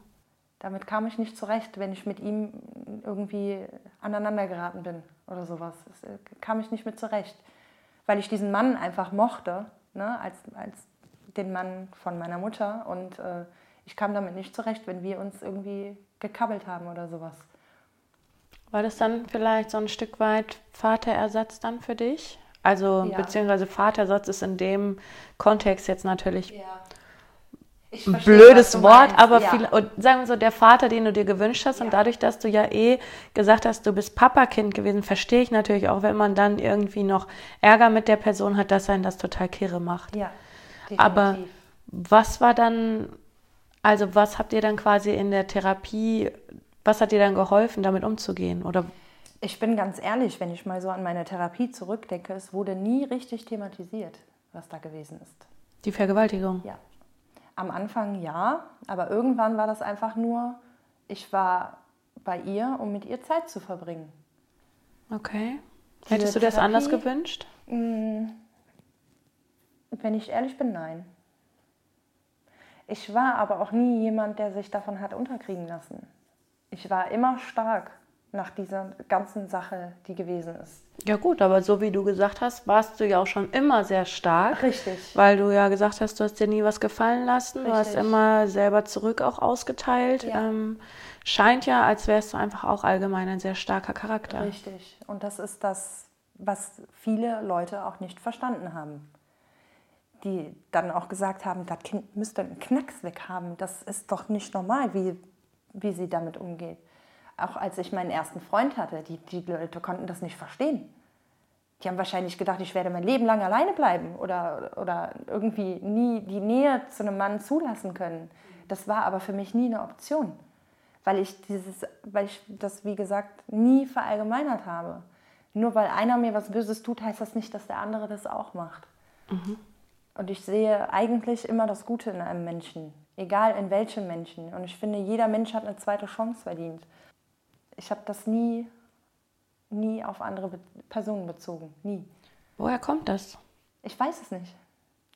Damit kam ich nicht zurecht, wenn ich mit ihm irgendwie aneinander geraten bin oder sowas. Das äh, kam ich nicht mit zurecht, weil ich diesen Mann einfach mochte, ne, als, als den Mann von meiner Mutter. Und äh, ich kam damit nicht zurecht, wenn wir uns irgendwie gekabbelt haben oder sowas. War das dann vielleicht so ein Stück weit Vaterersatz dann für dich? Also ja. beziehungsweise Vatersatz ist in dem Kontext jetzt natürlich ja. ein blödes Wort, aber ja. viel, und sagen wir so, der Vater, den du dir gewünscht hast und dadurch, dass du ja eh gesagt hast, du bist Papakind gewesen, verstehe ich natürlich auch, wenn man dann irgendwie noch Ärger mit der Person hat, dass einen das total kirre macht. Ja, definitiv. Aber was war dann, also was habt ihr dann quasi in der Therapie, was hat dir dann geholfen, damit umzugehen? Oder ich bin ganz ehrlich, wenn ich mal so an meine Therapie zurückdenke, es wurde nie richtig thematisiert, was da gewesen ist. Die Vergewaltigung? Ja. Am Anfang ja, aber irgendwann war das einfach nur, ich war bei ihr, um mit ihr Zeit zu verbringen. Okay. Hättest du das Therapie, anders gewünscht? Mm, wenn ich ehrlich bin, nein. Ich war aber auch nie jemand, der sich davon hat unterkriegen lassen. Ich war immer stark nach dieser ganzen Sache, die gewesen ist. Ja gut, aber so wie du gesagt hast, warst du ja auch schon immer sehr stark. Richtig. Weil du ja gesagt hast, du hast dir nie was gefallen lassen. Richtig. Du hast immer selber zurück auch ausgeteilt. Ja. Ähm, scheint ja, als wärst du einfach auch allgemein ein sehr starker Charakter. Richtig. Und das ist das, was viele Leute auch nicht verstanden haben. Die dann auch gesagt haben, das Kind müsste einen Knacks weg haben. Das ist doch nicht normal, wie, wie sie damit umgeht auch als ich meinen ersten Freund hatte, die, die Leute konnten das nicht verstehen. Die haben wahrscheinlich gedacht, ich werde mein Leben lang alleine bleiben oder, oder irgendwie nie die Nähe zu einem Mann zulassen können. Das war aber für mich nie eine Option, weil ich, dieses, weil ich das, wie gesagt, nie verallgemeinert habe. Nur weil einer mir was Böses tut, heißt das nicht, dass der andere das auch macht. Mhm. Und ich sehe eigentlich immer das Gute in einem Menschen, egal in welchem Menschen. Und ich finde, jeder Mensch hat eine zweite Chance verdient ich habe das nie, nie auf andere Be Personen bezogen. Nie. Woher kommt das? Ich weiß es nicht.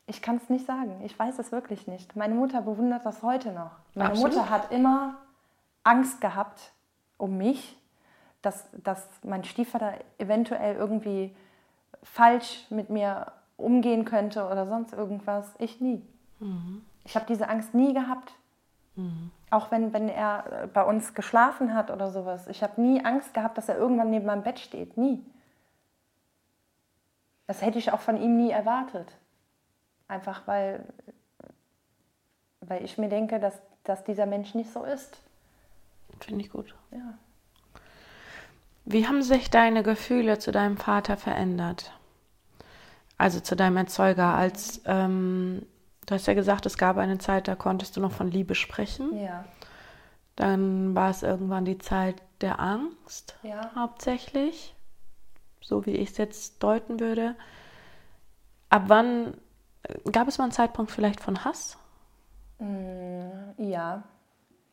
Ich kann es nicht sagen. Ich weiß es wirklich nicht. Meine Mutter bewundert das heute noch. Meine Absolut. Mutter hat immer Angst gehabt um mich, dass, dass mein Stiefvater eventuell irgendwie falsch mit mir umgehen könnte oder sonst irgendwas. Ich nie. Mhm. Ich habe diese Angst nie gehabt. Mhm. Auch wenn, wenn er bei uns geschlafen hat oder sowas. Ich habe nie Angst gehabt, dass er irgendwann neben meinem Bett steht. Nie. Das hätte ich auch von ihm nie erwartet. Einfach weil, weil ich mir denke, dass, dass dieser Mensch nicht so ist. Finde ich gut. Ja. Wie haben sich deine Gefühle zu deinem Vater verändert? Also zu deinem Erzeuger, als ähm, Du hast ja gesagt, es gab eine Zeit, da konntest du noch von Liebe sprechen. Ja. Dann war es irgendwann die Zeit der Angst, ja. hauptsächlich, so wie ich es jetzt deuten würde. Ab wann gab es mal einen Zeitpunkt vielleicht von Hass? Mm, ja.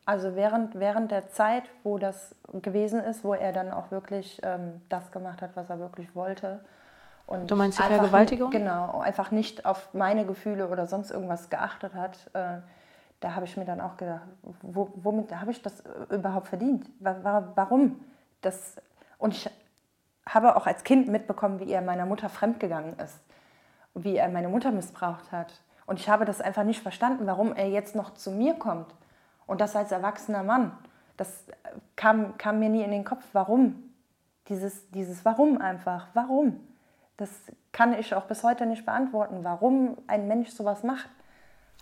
Also während, während der Zeit, wo das gewesen ist, wo er dann auch wirklich ähm, das gemacht hat, was er wirklich wollte. Und du meinst die Vergewaltigung? Genau, einfach nicht auf meine Gefühle oder sonst irgendwas geachtet hat. Äh, da habe ich mir dann auch gedacht, wo, womit habe ich das überhaupt verdient? Warum? Das, und ich habe auch als Kind mitbekommen, wie er meiner Mutter fremdgegangen ist, wie er meine Mutter missbraucht hat. Und ich habe das einfach nicht verstanden, warum er jetzt noch zu mir kommt. Und das als erwachsener Mann. Das kam, kam mir nie in den Kopf. Warum? Dieses, dieses Warum einfach. Warum? Das kann ich auch bis heute nicht beantworten, warum ein Mensch sowas macht.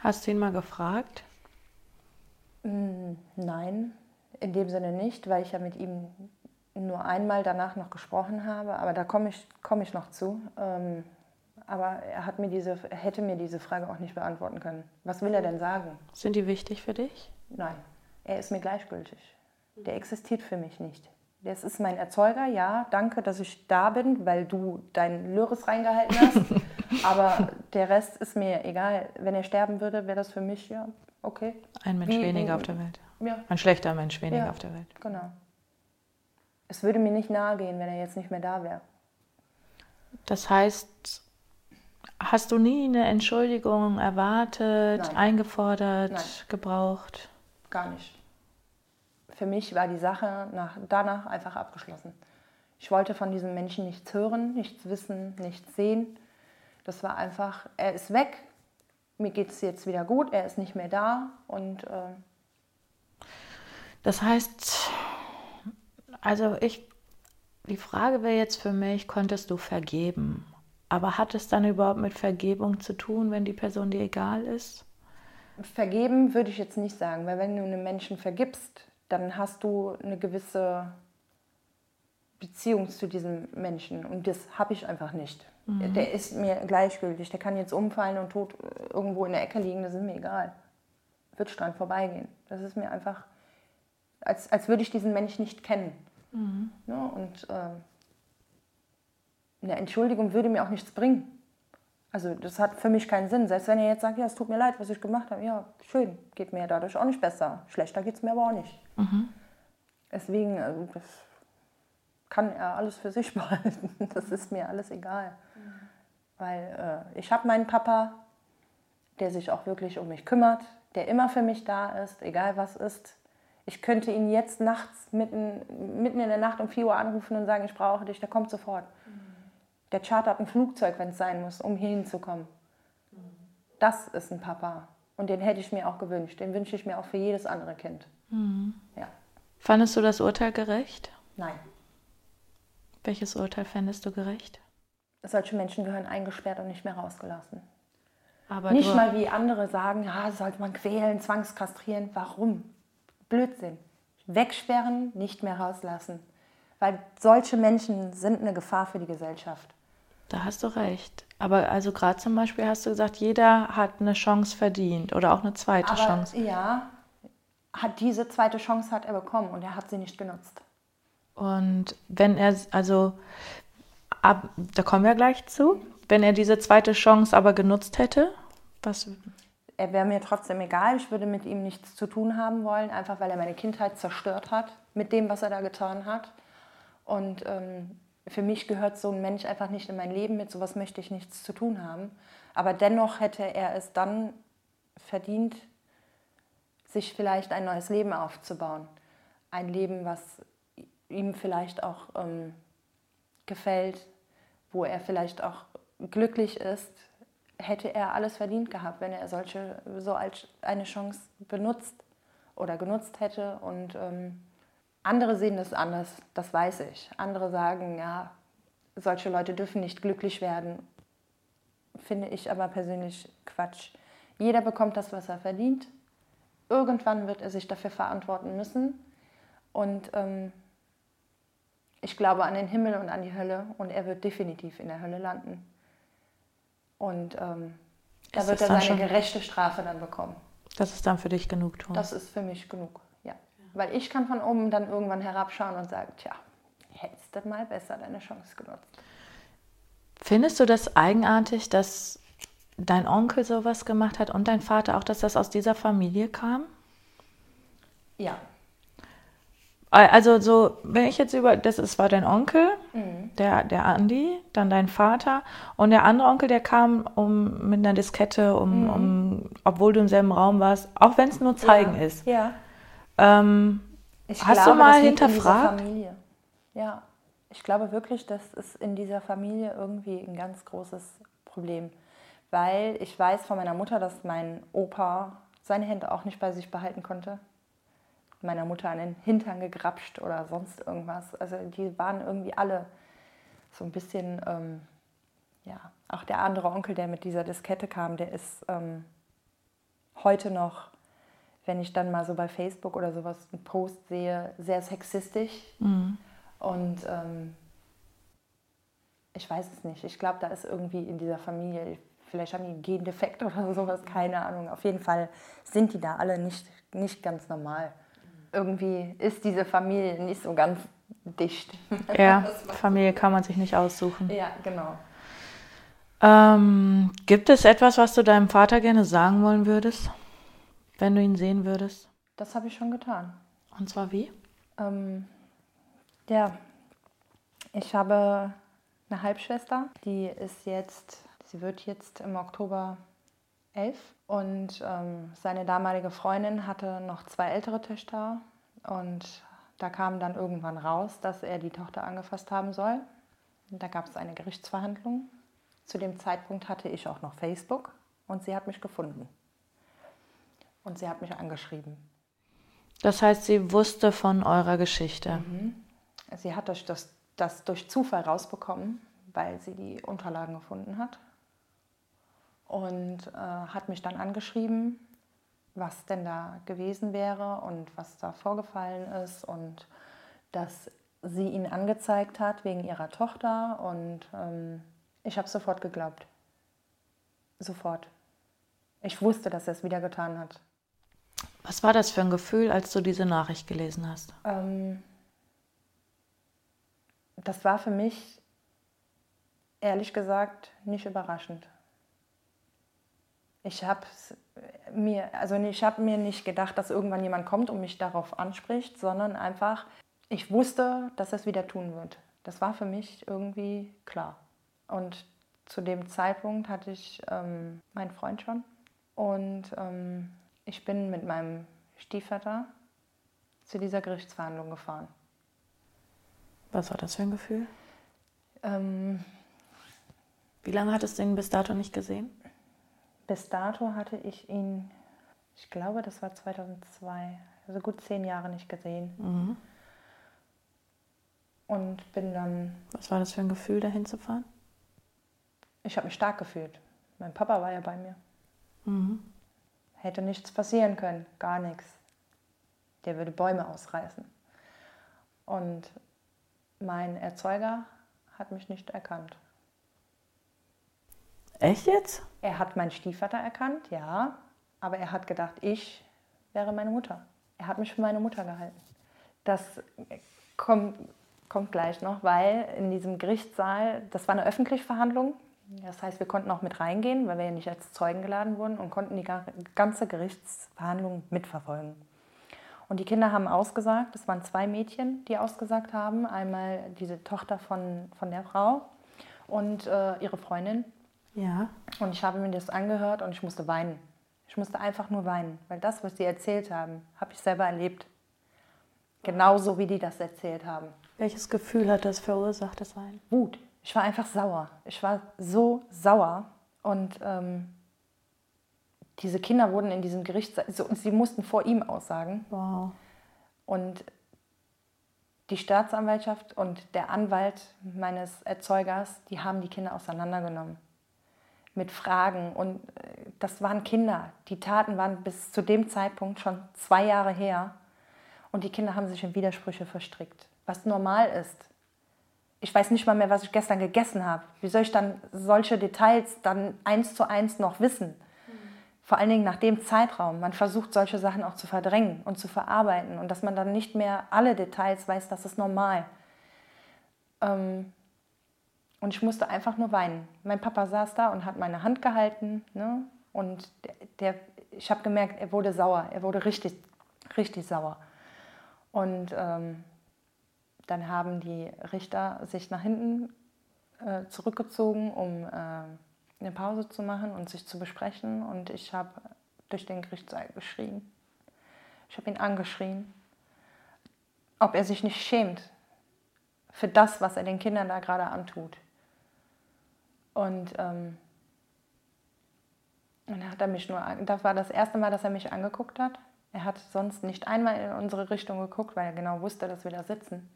Hast du ihn mal gefragt? Mm, nein, in dem Sinne nicht, weil ich ja mit ihm nur einmal danach noch gesprochen habe, aber da komme ich, komm ich noch zu. Ähm, aber er hat mir diese, hätte mir diese Frage auch nicht beantworten können. Was will er denn sagen? Sind die wichtig für dich? Nein, er ist mir gleichgültig. Der existiert für mich nicht. Das ist mein Erzeuger, ja, danke, dass ich da bin, weil du dein Lyris reingehalten hast. aber der Rest ist mir egal. Wenn er sterben würde, wäre das für mich, ja, okay. Ein Mensch Wie, weniger auf der Welt. Ja. Ein schlechter Mensch weniger ja, auf der Welt. Genau. Es würde mir nicht nahe gehen, wenn er jetzt nicht mehr da wäre. Das heißt, hast du nie eine Entschuldigung erwartet, Nein. eingefordert, Nein. gebraucht? Gar nicht. Für mich war die Sache nach, danach einfach abgeschlossen. Ich wollte von diesem Menschen nichts hören, nichts wissen, nichts sehen. Das war einfach, er ist weg, mir geht es jetzt wieder gut, er ist nicht mehr da und. Äh das heißt, also ich, die Frage wäre jetzt für mich, konntest du vergeben? Aber hat es dann überhaupt mit Vergebung zu tun, wenn die Person dir egal ist? Vergeben würde ich jetzt nicht sagen, weil wenn du einem Menschen vergibst, dann hast du eine gewisse Beziehung zu diesem Menschen und das habe ich einfach nicht. Mhm. Der ist mir gleichgültig, der kann jetzt umfallen und tot irgendwo in der Ecke liegen, das ist mir egal. Wird dran vorbeigehen. Das ist mir einfach, als, als würde ich diesen Menschen nicht kennen. Mhm. Ja, ne, und äh, eine Entschuldigung würde mir auch nichts bringen. Also das hat für mich keinen Sinn. Selbst wenn ihr jetzt sagt, ja, es tut mir leid, was ich gemacht habe, ja, schön, geht mir dadurch auch nicht besser. Schlechter geht es mir aber auch nicht. Mhm. Deswegen, also das kann er alles für sich behalten. Das ist mir alles egal. Mhm. Weil äh, ich habe meinen Papa, der sich auch wirklich um mich kümmert, der immer für mich da ist, egal was ist. Ich könnte ihn jetzt nachts, mitten, mitten in der Nacht um 4 Uhr anrufen und sagen, ich brauche dich, der kommt sofort. Der chartert ein Flugzeug, wenn es sein muss, um hier hinzukommen. Das ist ein Papa. Und den hätte ich mir auch gewünscht. Den wünsche ich mir auch für jedes andere Kind. Mhm. Ja. Fandest du das Urteil gerecht? Nein. Welches Urteil fändest du gerecht? Solche Menschen gehören eingesperrt und nicht mehr rausgelassen. Aber nicht mal wie andere sagen, ja, sollte man quälen, zwangskastrieren. Warum? Blödsinn. Wegsperren, nicht mehr rauslassen. Weil solche Menschen sind eine Gefahr für die Gesellschaft. Da hast du recht. Aber also gerade zum Beispiel hast du gesagt, jeder hat eine Chance verdient oder auch eine zweite Aber, Chance. Ja, hat diese zweite Chance hat er bekommen und er hat sie nicht genutzt. Und wenn er, also ab, da kommen wir gleich zu, wenn er diese zweite Chance aber genutzt hätte, was er wäre mir trotzdem egal. Ich würde mit ihm nichts zu tun haben wollen, einfach weil er meine Kindheit zerstört hat mit dem, was er da getan hat. Und ähm, für mich gehört so ein Mensch einfach nicht in mein Leben. Mit sowas möchte ich nichts zu tun haben. Aber dennoch hätte er es dann verdient, sich vielleicht ein neues Leben aufzubauen. Ein Leben, was ihm vielleicht auch ähm, gefällt, wo er vielleicht auch glücklich ist, hätte er alles verdient gehabt, wenn er solche so als eine Chance benutzt oder genutzt hätte. Und ähm, andere sehen das anders, das weiß ich. Andere sagen, ja, solche Leute dürfen nicht glücklich werden. Finde ich aber persönlich Quatsch. Jeder bekommt das, was er verdient. Irgendwann wird er sich dafür verantworten müssen. Und ähm, ich glaube an den Himmel und an die Hölle und er wird definitiv in der Hölle landen. Und ähm, da wird er seine gerechte Strafe dann bekommen. Das ist dann für dich genug tun. Das ist für mich genug. Weil ich kann von oben dann irgendwann herabschauen und sagen, tja, hättest du mal besser deine Chance genutzt. Findest du das eigenartig, dass dein Onkel sowas gemacht hat und dein Vater auch, dass das aus dieser Familie kam? Ja. Also so, wenn ich jetzt über, das ist, war dein Onkel, mhm. der, der Andi, dann dein Vater und der andere Onkel, der kam um mit einer Diskette, um, mhm. um obwohl du im selben Raum warst, auch wenn es nur zeigen ja. ist. Ja. Ähm, hast glaube, du mal hinterfragt? Ja, ich glaube wirklich, das ist in dieser Familie irgendwie ein ganz großes Problem. Weil ich weiß von meiner Mutter, dass mein Opa seine Hände auch nicht bei sich behalten konnte meiner Mutter an den Hintern gegrapscht oder sonst irgendwas. Also die waren irgendwie alle so ein bisschen, ähm, ja, auch der andere Onkel, der mit dieser Diskette kam, der ist ähm, heute noch, wenn ich dann mal so bei Facebook oder sowas einen Post sehe, sehr sexistisch. Mhm. Und ähm, ich weiß es nicht. Ich glaube, da ist irgendwie in dieser Familie, vielleicht haben die einen Gendefekt oder sowas, keine Ahnung. Auf jeden Fall sind die da alle nicht, nicht ganz normal irgendwie ist diese Familie nicht so ganz dicht. Ja, Familie kann man sich nicht aussuchen. Ja, genau. Ähm, gibt es etwas, was du deinem Vater gerne sagen wollen würdest, wenn du ihn sehen würdest? Das habe ich schon getan. Und zwar wie? Ähm, ja, ich habe eine Halbschwester, die ist jetzt, sie wird jetzt im Oktober elf und ähm, seine damalige Freundin hatte noch zwei ältere Töchter und da kam dann irgendwann raus, dass er die Tochter angefasst haben soll. Und da gab es eine Gerichtsverhandlung. Zu dem Zeitpunkt hatte ich auch noch Facebook und sie hat mich gefunden. Und sie hat mich angeschrieben. Das heißt, sie wusste von eurer Geschichte. Mhm. Sie hat das, das durch Zufall rausbekommen, weil sie die Unterlagen gefunden hat und äh, hat mich dann angeschrieben, was denn da gewesen wäre und was da vorgefallen ist und dass sie ihn angezeigt hat wegen ihrer Tochter und ähm, ich habe sofort geglaubt. Sofort. Ich wusste, dass er es wieder getan hat. Was war das für ein Gefühl, als du diese Nachricht gelesen hast? Ähm, das war für mich ehrlich gesagt nicht überraschend. Ich habe mir, also ich mir nicht gedacht, dass irgendwann jemand kommt und mich darauf anspricht, sondern einfach, ich wusste, dass er es wieder tun wird. Das war für mich irgendwie klar. Und zu dem Zeitpunkt hatte ich ähm, meinen Freund schon und ähm, ich bin mit meinem Stiefvater zu dieser Gerichtsverhandlung gefahren. Was war das für ein Gefühl? Ähm, Wie lange hattest du ihn bis dato nicht gesehen? Bis dato hatte ich ihn, ich glaube, das war 2002, also gut zehn Jahre nicht gesehen. Mhm. Und bin dann. Was war das für ein Gefühl, dahin zu fahren? Ich habe mich stark gefühlt. Mein Papa war ja bei mir. Mhm. Hätte nichts passieren können, gar nichts. Der würde Bäume ausreißen. Und mein Erzeuger hat mich nicht erkannt. Echt jetzt? Er hat meinen Stiefvater erkannt, ja, aber er hat gedacht, ich wäre meine Mutter. Er hat mich für meine Mutter gehalten. Das kommt, kommt gleich noch, weil in diesem Gerichtssaal, das war eine öffentliche Verhandlung. Das heißt, wir konnten auch mit reingehen, weil wir ja nicht als Zeugen geladen wurden und konnten die ganze Gerichtsverhandlung mitverfolgen. Und die Kinder haben ausgesagt, es waren zwei Mädchen, die ausgesagt haben. Einmal diese Tochter von, von der Frau und äh, ihre Freundin. Ja. Und ich habe mir das angehört und ich musste weinen. Ich musste einfach nur weinen, weil das, was sie erzählt haben, habe ich selber erlebt. Genauso wie die das erzählt haben. Welches Gefühl hat das verursacht, das Weinen? Wut. Ich war einfach sauer. Ich war so sauer. Und ähm, diese Kinder wurden in diesem Gericht, so, sie mussten vor ihm aussagen. Wow. Und die Staatsanwaltschaft und der Anwalt meines Erzeugers, die haben die Kinder auseinandergenommen mit Fragen. Und äh, das waren Kinder. Die Taten waren bis zu dem Zeitpunkt schon zwei Jahre her. Und die Kinder haben sich in Widersprüche verstrickt, was normal ist. Ich weiß nicht mal mehr, was ich gestern gegessen habe. Wie soll ich dann solche Details dann eins zu eins noch wissen? Vor allen Dingen nach dem Zeitraum. Man versucht, solche Sachen auch zu verdrängen und zu verarbeiten. Und dass man dann nicht mehr alle Details weiß, das ist normal. Ähm, Und ich musste einfach nur weinen. Mein Papa saß da und hat meine Hand gehalten. Ne? Und der, der ich habe gemerkt, er wurde sauer. Er wurde richtig, richtig sauer. Und ähm, dann haben die Richter sich nach hinten äh, zurückgezogen, um äh, eine Pause zu machen und sich zu besprechen. Und ich habe durch den Gerichtssaal geschrien. Ich habe ihn angeschrien, ob er sich nicht schämt für das, was er den Kindern da gerade antut. Und ähm, dann hat er mich nur, das war das erste Mal, dass er mich angeguckt hat. Er hat sonst nicht einmal in unsere Richtung geguckt, weil er genau wusste, dass wir da sitzen.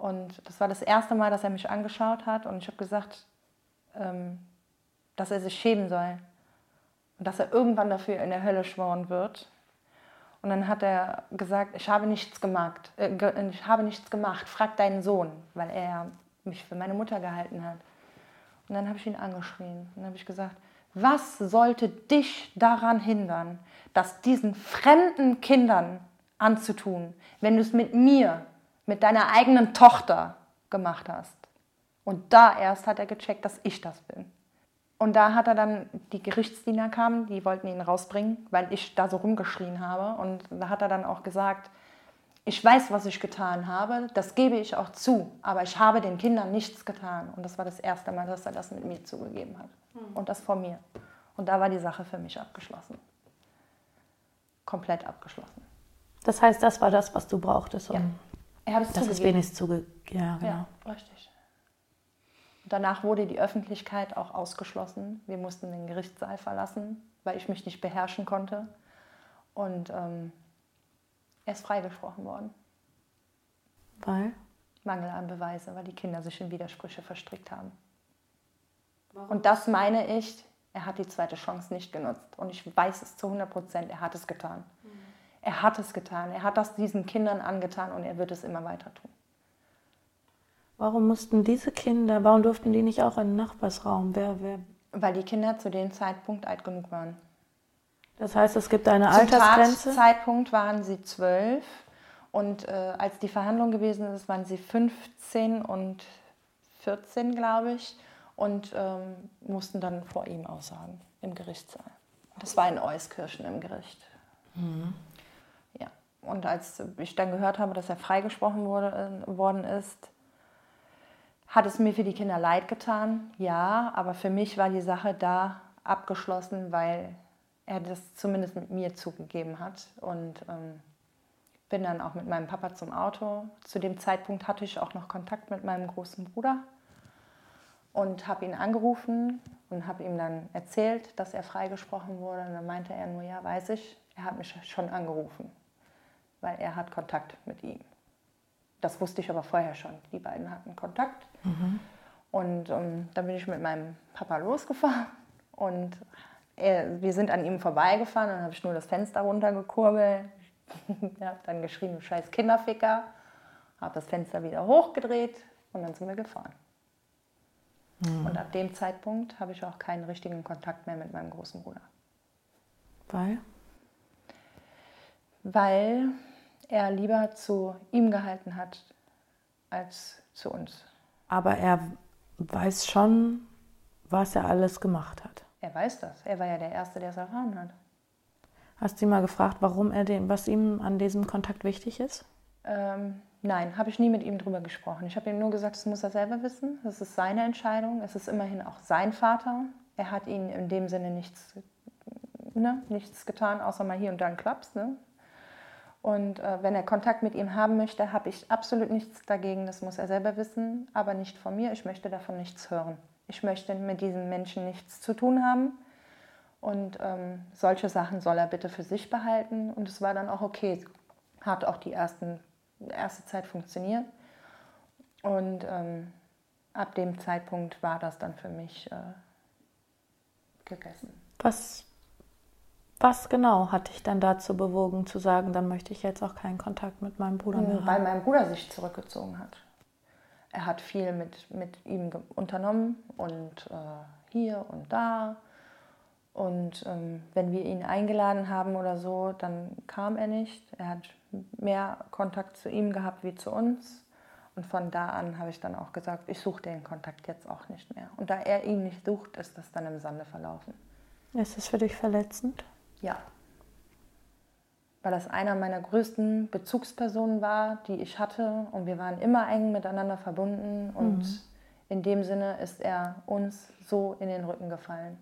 Und das war das erste Mal, dass er mich angeschaut hat und ich habe gesagt, ähm, dass er sich schämen soll und dass er irgendwann dafür in der Hölle schworen wird. Und dann hat er gesagt, ich habe nichts gemacht, äh, ich habe nichts gemacht, frag deinen Sohn, weil er mich für meine Mutter gehalten hat. Und dann habe ich ihn angeschrien und habe ich gesagt, was sollte dich daran hindern, das diesen fremden Kindern anzutun, wenn du es mit mir, mit deiner eigenen Tochter gemacht hast? Und da erst hat er gecheckt, dass ich das bin. Und da hat er dann, die Gerichtsdiener kamen, die wollten ihn rausbringen, weil ich da so rumgeschrien habe. Und da hat er dann auch gesagt, ich weiß, was ich getan habe, das gebe ich auch zu, aber ich habe den Kindern nichts getan. Und das war das erste Mal, dass er das mit mir zugegeben hat. Mhm. Und das vor mir. Und da war die Sache für mich abgeschlossen. Komplett abgeschlossen. Das heißt, das war das, was du brauchtest, um ja. Er hat es das ist wenigstens zugegeben. Ja, genau. Ja, richtig. Danach wurde die Öffentlichkeit auch ausgeschlossen. Wir mussten den Gerichtssaal verlassen, weil ich mich nicht beherrschen konnte. Und ähm, er ist freigesprochen worden. Weil? Mangel an Beweise, weil die Kinder sich in Widersprüche verstrickt haben. Warum? Und das meine ich, er hat die zweite Chance nicht genutzt. Und ich weiß es zu 100 Prozent, er hat es getan. Er hat es getan. Er hat das diesen Kindern angetan und er wird es immer weiter tun. Warum mussten diese Kinder, warum durften die nicht auch in den Nachbarsraum? Wer, wer? Weil die Kinder zu dem Zeitpunkt alt genug waren. Das heißt, es gibt eine Zum Altersgrenze? Zum Zeitpunkt waren sie zwölf und äh, als die Verhandlung gewesen ist, waren sie 15 und 14, glaube ich, und ähm, mussten dann vor ihm aussagen im Gerichtssaal. Das war in Euskirchen im Gericht. Mhm. Und als ich dann gehört habe, dass er freigesprochen wurde, äh, worden ist, hat es mir für die Kinder leid getan, ja, aber für mich war die Sache da abgeschlossen, weil er das zumindest mit mir zugegeben hat. Und ähm, bin dann auch mit meinem Papa zum Auto. Zu dem Zeitpunkt hatte ich auch noch Kontakt mit meinem großen Bruder und habe ihn angerufen und habe ihm dann erzählt, dass er freigesprochen wurde. Und dann meinte er nur, ja, weiß ich, er hat mich schon angerufen, weil er hat Kontakt mit ihm. Das wusste ich aber vorher schon. Die beiden hatten Kontakt. Mhm. Und ähm, dann bin ich mit meinem Papa losgefahren und er, wir sind an ihm vorbeigefahren dann habe ich nur das Fenster runtergekurbelt. ich habe dann geschrien, du scheiß Kinderficker. Habe das Fenster wieder hochgedreht und dann sind wir gefahren. Mhm. Und ab dem Zeitpunkt habe ich auch keinen richtigen Kontakt mehr mit meinem großen Bruder. Weil? Weil er lieber zu ihm gehalten hat als zu uns. Aber er weiß schon, was er alles gemacht hat. Er weiß das. Er war ja der Erste, der es erfahren hat. Hast du ihn mal gefragt, warum er den, was ihm an diesem Kontakt wichtig ist? Ähm, nein, habe ich nie mit ihm drüber gesprochen. Ich habe ihm nur gesagt, das muss er selber wissen. Das ist seine Entscheidung. Es ist immerhin auch sein Vater. Er hat ihn in dem Sinne nichts, ne, nichts getan, außer mal hier und da einen Klaps. Ne? Und äh, wenn er Kontakt mit ihm haben möchte, habe ich absolut nichts dagegen. Das muss er selber wissen, aber nicht von mir. Ich möchte davon nichts hören ich möchte mit diesem Menschen nichts zu tun haben. Und ähm, solche Sachen soll er bitte für sich behalten. Und es war dann auch okay. Hat auch die ersten, erste Zeit funktioniert. Und ähm, ab dem Zeitpunkt war das dann für mich äh, gegessen. Was, was genau hat dich dann dazu bewogen zu sagen, dann möchte ich jetzt auch keinen Kontakt mit meinem Bruder mehr haben? Weil mein Bruder sich zurückgezogen hat er hat viel mit, mit ihm unternommen und äh, hier und da. Und ähm, wenn wir ihn eingeladen haben oder so, dann kam er nicht. Er hat mehr Kontakt zu ihm gehabt wie zu uns. Und Und von da an habe ich dann auch gesagt, ich suche den Kontakt jetzt auch nicht mehr. Und da er ihn nicht sucht, ist das dann im Sande verlaufen. Ist das für dich verletzend? Ja. Weil das einer meiner größten Bezugspersonen war, die ich hatte. Und wir waren immer eng miteinander verbunden. Und mhm. in dem Sinne ist er uns so in den Rücken gefallen.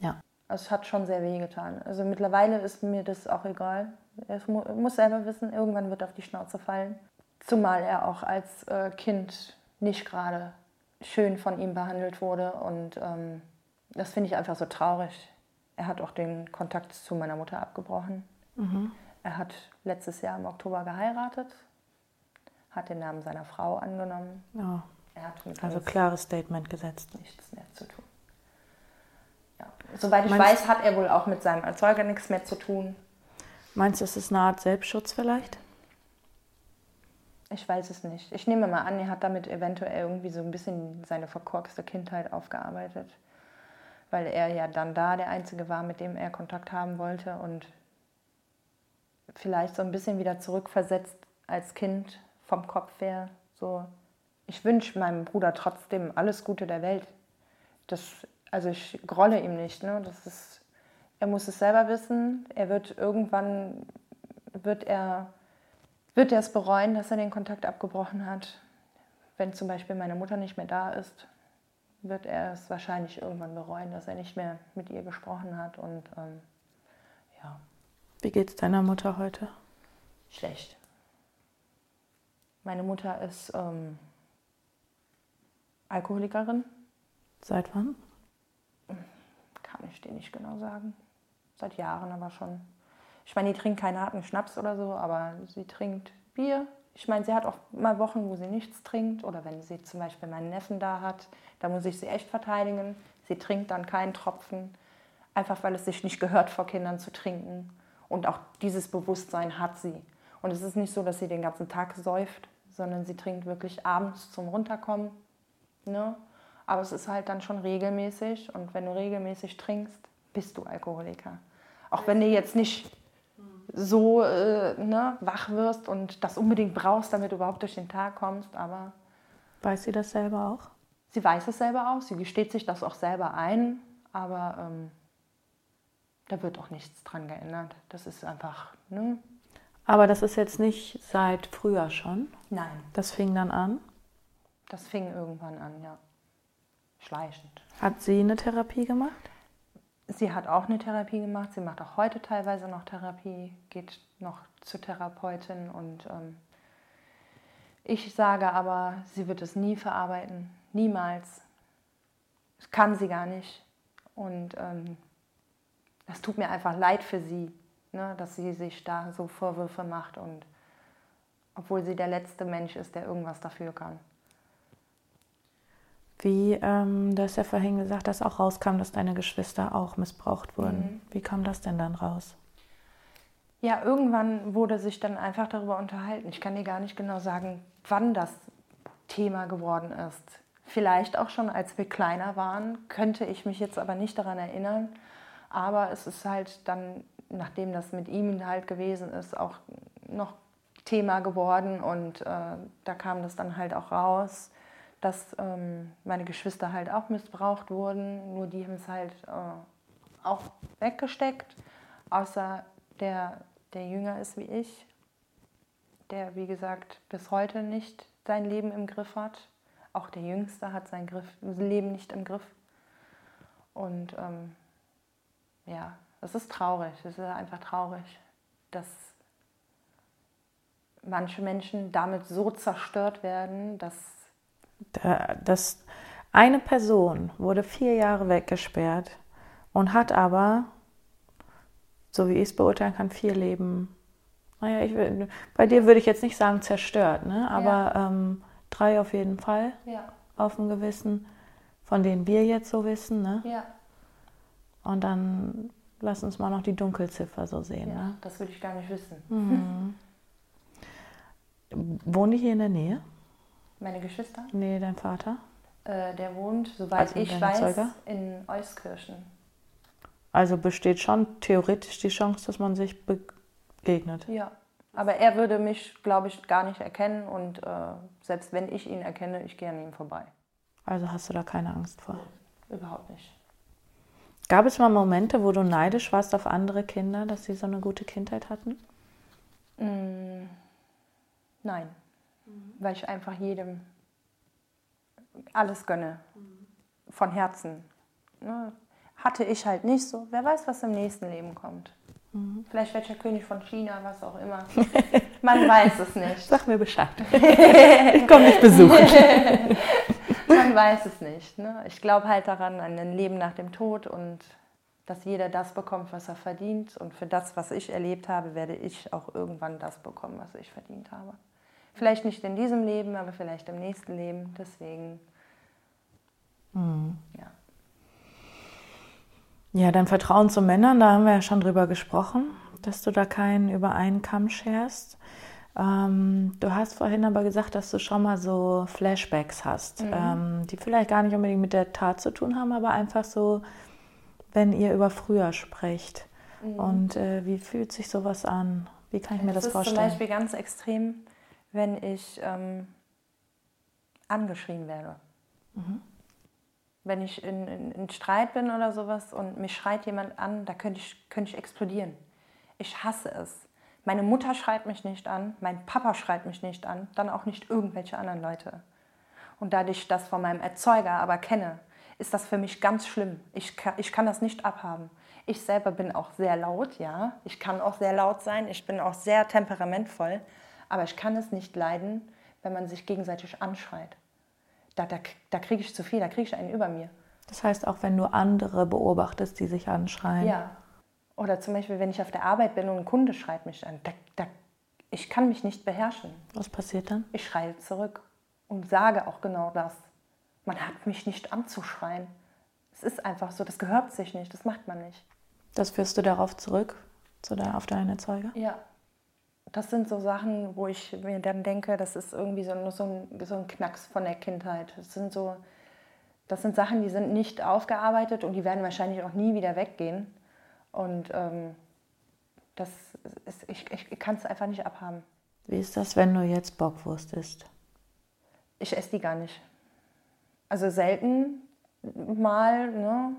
Ja. Es hat schon sehr weh getan. Also mittlerweile ist mir das auch egal. Er muss selber wissen, irgendwann wird er auf die Schnauze fallen. Zumal er auch als äh, Kind nicht gerade schön von ihm behandelt wurde. Und ähm, das finde ich einfach so traurig. Er hat auch den Kontakt zu meiner Mutter abgebrochen. Mhm. Er hat letztes Jahr im Oktober geheiratet, hat den Namen seiner Frau angenommen. Oh. also klares Statement gesetzt. Nichts mehr zu tun. Ja. Soweit ich Meinst weiß, hat er wohl auch mit seinem Erzeuger nichts mehr zu tun. Meinst du, es ist eine Art Selbstschutz vielleicht? Ich weiß es nicht. Ich nehme mal an, er hat damit eventuell irgendwie so ein bisschen seine verkorkste Kindheit aufgearbeitet. Weil er ja dann da der Einzige war, mit dem er Kontakt haben wollte und vielleicht so ein bisschen wieder zurückversetzt als Kind vom Kopf her. So, ich wünsche meinem Bruder trotzdem alles Gute der Welt. Das, also ich grolle ihm nicht. Ne? Das ist, er muss es selber wissen. Er wird irgendwann, wird er wird er es bereuen, dass er den Kontakt abgebrochen hat? Wenn zum Beispiel meine Mutter nicht mehr da ist, wird er es wahrscheinlich irgendwann bereuen, dass er nicht mehr mit ihr gesprochen hat. Und ähm, ja. Wie geht es deiner Mutter heute? Schlecht. Meine Mutter ist ähm, Alkoholikerin. Seit wann? Kann ich dir nicht genau sagen. Seit Jahren aber schon. Ich meine, die trinkt keinen harten Schnaps oder so, aber sie trinkt Bier. Ich meine, sie hat auch mal Wochen, wo sie nichts trinkt. Oder wenn sie zum Beispiel meinen Neffen da hat, da muss ich sie echt verteidigen. Sie trinkt dann keinen Tropfen, einfach weil es sich nicht gehört, vor Kindern zu trinken. Und auch dieses Bewusstsein hat sie. Und es ist nicht so, dass sie den ganzen Tag säuft, sondern sie trinkt wirklich abends zum Runterkommen. Ne? Aber es ist halt dann schon regelmäßig. Und wenn du regelmäßig trinkst, bist du Alkoholiker. Auch wenn du jetzt nicht so äh, ne, wach wirst und das unbedingt brauchst, damit du überhaupt durch den Tag kommst. Aber weiß sie das selber auch? Sie weiß es selber auch, sie gesteht sich das auch selber ein, aber ähm, da wird auch nichts dran geändert. Das ist einfach. Ne? Aber das ist jetzt nicht seit früher schon? Nein. Das fing dann an? Das fing irgendwann an, ja. Schleichend. Hat sie eine Therapie gemacht? Sie hat auch eine Therapie gemacht. Sie macht auch heute teilweise noch Therapie, geht noch zur Therapeutin und ähm, ich sage aber, sie wird es nie verarbeiten, niemals. Das kann sie gar nicht. Und ähm, das tut mir einfach leid für sie, ne, dass sie sich da so Vorwürfe macht und obwohl sie der letzte Mensch ist, der irgendwas dafür kann wie ähm, du hast ja vorhin gesagt, dass auch rauskam, dass deine Geschwister auch missbraucht wurden. Mhm. Wie kam das denn dann raus? Ja, irgendwann wurde sich dann einfach darüber unterhalten. Ich kann dir gar nicht genau sagen, wann das Thema geworden ist. Vielleicht auch schon, als wir kleiner waren, könnte ich mich jetzt aber nicht daran erinnern. Aber es ist halt dann, nachdem das mit ihm halt gewesen ist, auch noch Thema geworden und äh, da kam das dann halt auch raus dass ähm, meine Geschwister halt auch missbraucht wurden, nur die haben es halt äh, auch weggesteckt, außer der, der jünger ist wie ich, der wie gesagt bis heute nicht sein Leben im Griff hat. Auch der Jüngste hat sein Griff, Leben nicht im Griff. Und ähm, ja, es ist traurig, es ist einfach traurig, dass manche Menschen damit so zerstört werden, dass das, eine Person wurde vier Jahre weggesperrt und hat aber, so wie ich es beurteilen kann, vier Leben. Naja, ich, bei dir würde ich jetzt nicht sagen zerstört, ne? aber ja. ähm, drei auf jeden Fall ja. auf dem Gewissen, von denen wir jetzt so wissen. Ne? Ja. Und dann lass uns mal noch die Dunkelziffer so sehen. Ja, ne? das würde ich gar nicht wissen. Mhm. Wohnen die hier in der Nähe? Meine Geschwister? Nee, dein Vater. Äh, der wohnt, soweit also ich weiß, Zeuge? in Euskirchen. Also besteht schon theoretisch die Chance, dass man sich begegnet. Ja. Aber er würde mich, glaube ich, gar nicht erkennen und äh, selbst wenn ich ihn erkenne, ich gehe an ihm vorbei. Also hast du da keine Angst vor? Überhaupt nicht. Gab es mal Momente, wo du neidisch warst auf andere Kinder, dass sie so eine gute Kindheit hatten? Mm, nein, mhm. weil ich einfach jedem alles gönne, mhm. von Herzen. Ne? Hatte ich halt nicht so. Wer weiß, was im nächsten Leben kommt. Mhm. Vielleicht welcher König von China, was auch immer. Man weiß es nicht. Sag mir Bescheid. ich komme nicht besuchen. Man weiß es nicht. Ne? Ich glaube halt daran, an ein Leben nach dem Tod und dass jeder das bekommt, was er verdient. Und für das, was ich erlebt habe, werde ich auch irgendwann das bekommen, was ich verdient habe. Vielleicht nicht in diesem Leben, aber vielleicht im nächsten Leben. Deswegen, mhm. ja. Ja, dein Vertrauen zu Männern, da haben wir ja schon drüber gesprochen, dass du da keinen über einen Kamm scherst. Ähm, du hast vorhin aber gesagt, dass du schon mal so Flashbacks hast, mhm. ähm, die vielleicht gar nicht unbedingt mit der Tat zu tun haben, aber einfach so, wenn ihr über früher sprecht. Mhm. Und äh, wie fühlt sich sowas an? Wie kann ich mir das, das vorstellen? Ist zum Beispiel ganz extrem, wenn ich ähm, angeschrien werde. Mhm. Wenn ich in, in, in, Streit bin oder sowas und mich schreit jemand an, da könnte ich, könnte ich explodieren. Ich hasse es. Meine Mutter schreit mich nicht an, mein Papa schreit mich nicht an, dann auch nicht irgendwelche anderen Leute. Und da ich das von meinem Erzeuger aber kenne, ist das für mich ganz schlimm. Ich kann, ich kann das nicht abhaben. Ich selber bin auch sehr laut, ja. Ich kann auch sehr laut sein. Ich bin auch sehr temperamentvoll. Aber ich kann es nicht leiden, wenn man sich gegenseitig anschreit. Da, da, da kriege ich zu viel, da kriege ich einen über mir. Das heißt, auch wenn du andere beobachtest, die sich anschreien. Ja, oder zum Beispiel, wenn ich auf der Arbeit bin und ein Kunde schreit mich an, da, da, ich kann mich nicht beherrschen. Was passiert dann? Ich schreie zurück und sage auch genau das. Man hat mich nicht anzuschreien. Es ist einfach so, das gehört sich nicht, das macht man nicht. Das führst du darauf zurück, zu der, auf deine Zeuge? Ja. Das sind so Sachen, wo ich mir dann denke, das ist irgendwie so, so, ein, so ein Knacks von der Kindheit. Das sind so, das sind Sachen, die sind nicht aufgearbeitet und die werden wahrscheinlich auch nie wieder weggehen. Und ähm, das ist, ich, ich kann es einfach nicht abhaben. Wie ist das, wenn du jetzt Bockwurst isst? Ich esse die gar nicht. Also selten mal, ne?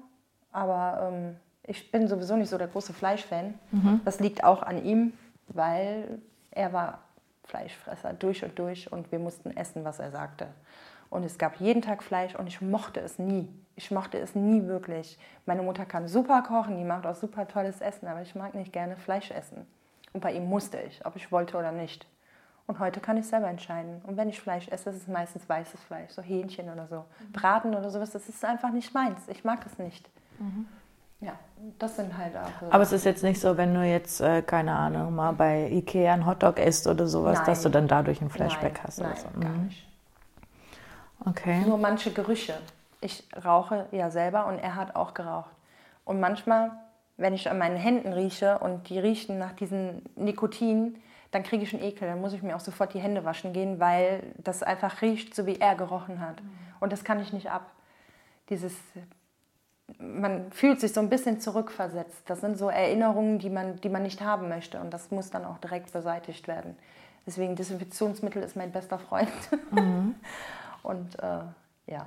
aber ähm, ich bin sowieso nicht so der große Fleischfan. Mhm. Das liegt auch an ihm, weil er war Fleischfresser durch und durch und wir mussten essen, was er sagte. Und es gab jeden Tag Fleisch und ich mochte es nie. Ich mochte es nie wirklich. Meine Mutter kann super kochen, die macht auch super tolles Essen, aber ich mag nicht gerne Fleisch essen. Und bei ihm musste ich, ob ich wollte oder nicht. Und heute kann ich selber entscheiden. Und wenn ich Fleisch esse, ist es meistens weißes Fleisch, so Hähnchen oder so. Mhm. Braten oder sowas, das ist einfach nicht meins. Ich mag es nicht. Mhm. Ja, das sind halt auch. Aber es ist jetzt nicht so, wenn du jetzt, äh, keine Ahnung, mal bei Ikea einen Hotdog isst oder sowas, nein. dass du dann dadurch ein Flashback nein, hast. Nein, so. gar mhm. nicht. Okay. Nur manche Gerüche. Ich rauche ja selber und er hat auch geraucht. Und manchmal, wenn ich an meinen Händen rieche und die riechen nach diesem Nikotin, dann kriege ich einen Ekel. Dann muss ich mir auch sofort die Hände waschen gehen, weil das einfach riecht, so wie er gerochen hat. Mhm. Und das kann ich nicht ab. Dieses, man fühlt sich so ein bisschen zurückversetzt. Das sind so Erinnerungen, die man, die man nicht haben möchte. Und das muss dann auch direkt beseitigt werden. Deswegen Desinfektionsmittel ist mein bester Freund. Mhm. Und äh, ja.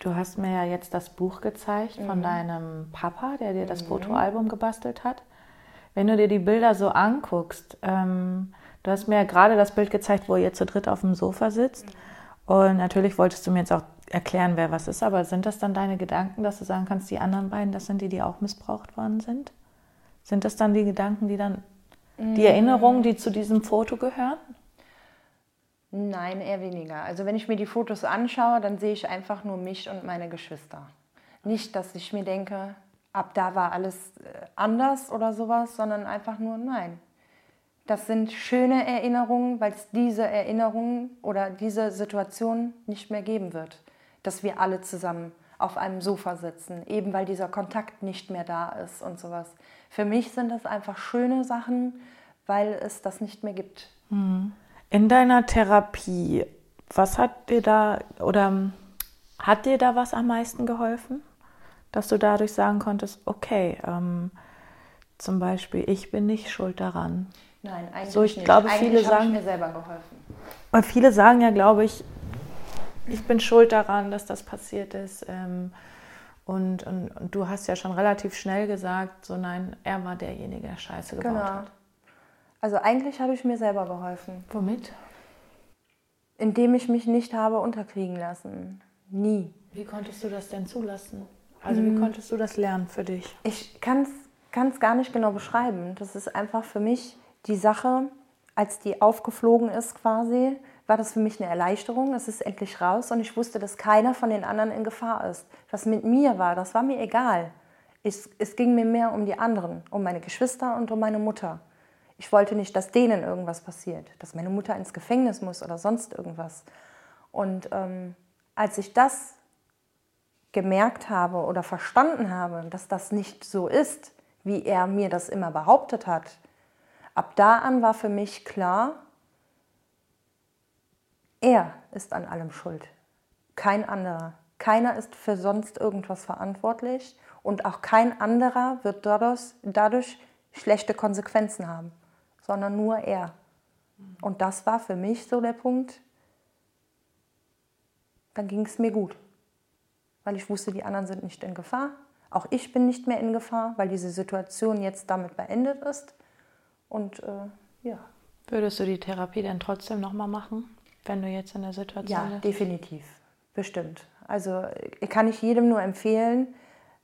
Du hast mir ja jetzt das Buch gezeigt mhm. von deinem Papa, der dir das mhm. Fotoalbum gebastelt hat. Wenn du dir die Bilder so anguckst, ähm, du hast mir ja gerade das Bild gezeigt, wo ihr zu dritt auf dem Sofa sitzt. Mhm. Und natürlich wolltest du mir jetzt auch erklären, wer was ist, aber sind das dann deine Gedanken, dass du sagen kannst, die anderen beiden, das sind die, die auch missbraucht worden sind? Sind das dann die Gedanken, die dann, die mhm. Erinnerungen, die zu diesem Foto gehören? Nein, eher weniger. Also wenn ich mir die Fotos anschaue, dann sehe ich einfach nur mich und meine Geschwister. Nicht, dass ich mir denke, ab da war alles äh, anders oder sowas, sondern einfach nur nein. Das sind schöne Erinnerungen, weil es diese Erinnerungen oder diese Situation nicht mehr geben wird. Dass wir alle zusammen auf einem Sofa sitzen, eben weil dieser Kontakt nicht mehr da ist und sowas. Für mich sind das einfach schöne Sachen, weil es das nicht mehr gibt. Mhm. In deiner Therapie, was hat dir da oder hat dir da was am meisten geholfen? Dass du dadurch sagen konntest, okay, ähm, zum Beispiel, ich bin nicht schuld daran. Nein, eigentlich so, ich nicht. glaube, eigentlich viele sagen mir selber geholfen. Weil viele sagen ja, glaube ich, ich bin schuld daran, dass das passiert ist. Ähm, und, und, und, du hast ja schon relativ schnell gesagt, so nein, er war derjenige, der Scheiße gebaut genau. hat. Also eigentlich habe ich mir selber geholfen. Womit? Indem ich mich nicht habe unterkriegen lassen. Nie. Wie konntest du das denn zulassen? Also wie hm. konntest du das lernen für dich? Ich kann es gar nicht genau beschreiben. Das ist einfach für mich die Sache, als die aufgeflogen ist quasi, war das für mich eine Erleichterung. Es ist endlich raus und ich wusste, dass keiner von den anderen in Gefahr ist. Was mit mir war, das war mir egal. Ich, es ging mir mehr um die anderen, um meine Geschwister und um meine Mutter. Ich wollte nicht, dass denen irgendwas passiert, dass meine Mutter ins Gefängnis muss oder sonst irgendwas. Und ähm, als ich das gemerkt habe oder verstanden habe, dass das nicht so ist, wie er mir das immer behauptet hat, ab da an war für mich klar, er ist an allem schuld, kein anderer. Keiner ist für sonst irgendwas verantwortlich und auch kein anderer wird dadurch, dadurch schlechte Konsequenzen haben, sondern nur er. Und das war für mich so der Punkt, dann ging es mir gut weil ich wusste, die anderen sind nicht in Gefahr. Auch ich bin nicht mehr in Gefahr, weil diese Situation jetzt damit beendet ist. Und äh, ja. Würdest du die Therapie denn trotzdem nochmal machen, wenn du jetzt in der Situation ja, bist? Ja, definitiv. Bestimmt. Also kann ich jedem nur empfehlen,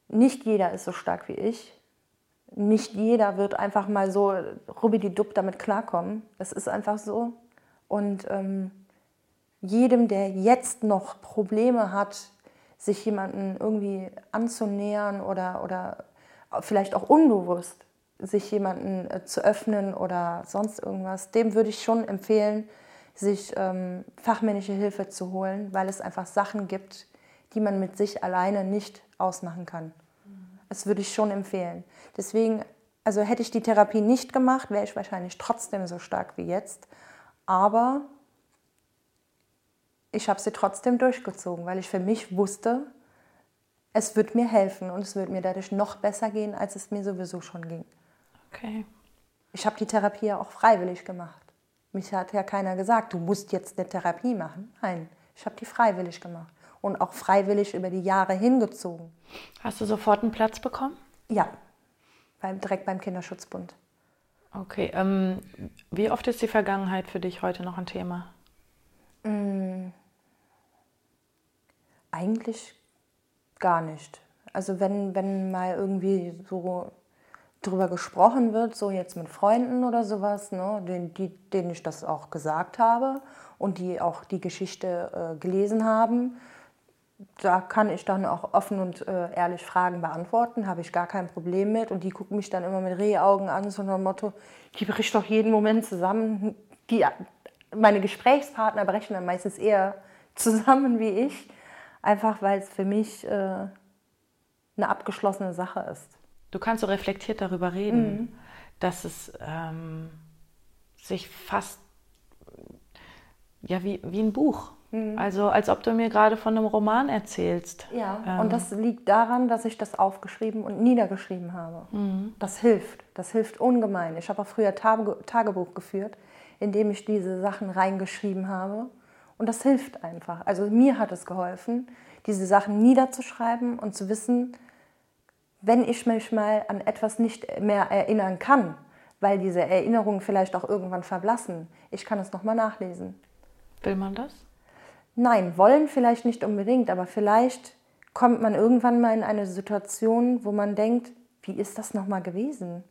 nicht jeder ist so stark wie ich. Nicht jeder wird einfach mal so rubididupp damit klarkommen. Das ist einfach so. Und ähm, jedem, der jetzt noch Probleme hat, sich jemanden irgendwie anzunähern oder, oder vielleicht auch unbewusst sich jemanden äh, zu öffnen oder sonst irgendwas, dem würde ich schon empfehlen, sich ähm, fachmännische Hilfe zu holen, weil es einfach Sachen gibt, die man mit sich alleine nicht ausmachen kann. Mhm. Das würde ich schon empfehlen. Deswegen, also hätte ich die Therapie nicht gemacht, wäre ich wahrscheinlich trotzdem so stark wie jetzt. Aber ich habe sie trotzdem durchgezogen, weil ich für mich wusste, es wird mir helfen und es wird mir dadurch noch besser gehen, als es mir sowieso schon ging. Okay. Ich habe die Therapie ja auch freiwillig gemacht. Mich hat ja keiner gesagt, du musst jetzt eine Therapie machen. Nein, ich habe die freiwillig gemacht und auch freiwillig über die Jahre hingezogen. Hast du sofort einen Platz bekommen? Ja, beim, direkt beim Kinderschutzbund. Okay, ähm, wie oft ist die Vergangenheit für dich heute noch ein Thema? Mmh eigentlich gar nicht. Also wenn, wenn mal irgendwie so drüber gesprochen wird, so jetzt mit Freunden oder sowas, ne, denen, die, denen ich das auch gesagt habe und die auch die Geschichte äh, gelesen haben, da kann ich dann auch offen und äh, ehrlich Fragen beantworten, habe ich gar kein Problem mit. Und die gucken mich dann immer mit Rehaugen an, so nach dem Motto, die bricht doch jeden Moment zusammen. Die, meine Gesprächspartner brechen dann meistens eher zusammen wie ich. Einfach weil es für mich äh, eine abgeschlossene Sache ist. Du kannst so reflektiert darüber reden, mhm. dass es ähm, sich fast ja wie, wie ein Buch. Mhm. Also als ob du mir gerade von einem Roman erzählst. Ja, ähm. und das liegt daran, dass ich das aufgeschrieben und niedergeschrieben habe. Mhm. Das hilft. Das hilft ungemein. Ich habe auch früher Tagebuch geführt, in dem ich diese Sachen reingeschrieben habe. Und das hilft einfach. Also mir hat es geholfen, diese Sachen niederzuschreiben und zu wissen, wenn ich mich mal an etwas nicht mehr erinnern kann, weil diese Erinnerungen vielleicht auch irgendwann verblassen, ich kann es nochmal nachlesen. Will man das? Nein, wollen vielleicht nicht unbedingt, aber vielleicht kommt man irgendwann mal in eine Situation, wo man denkt, wie ist das nochmal gewesen?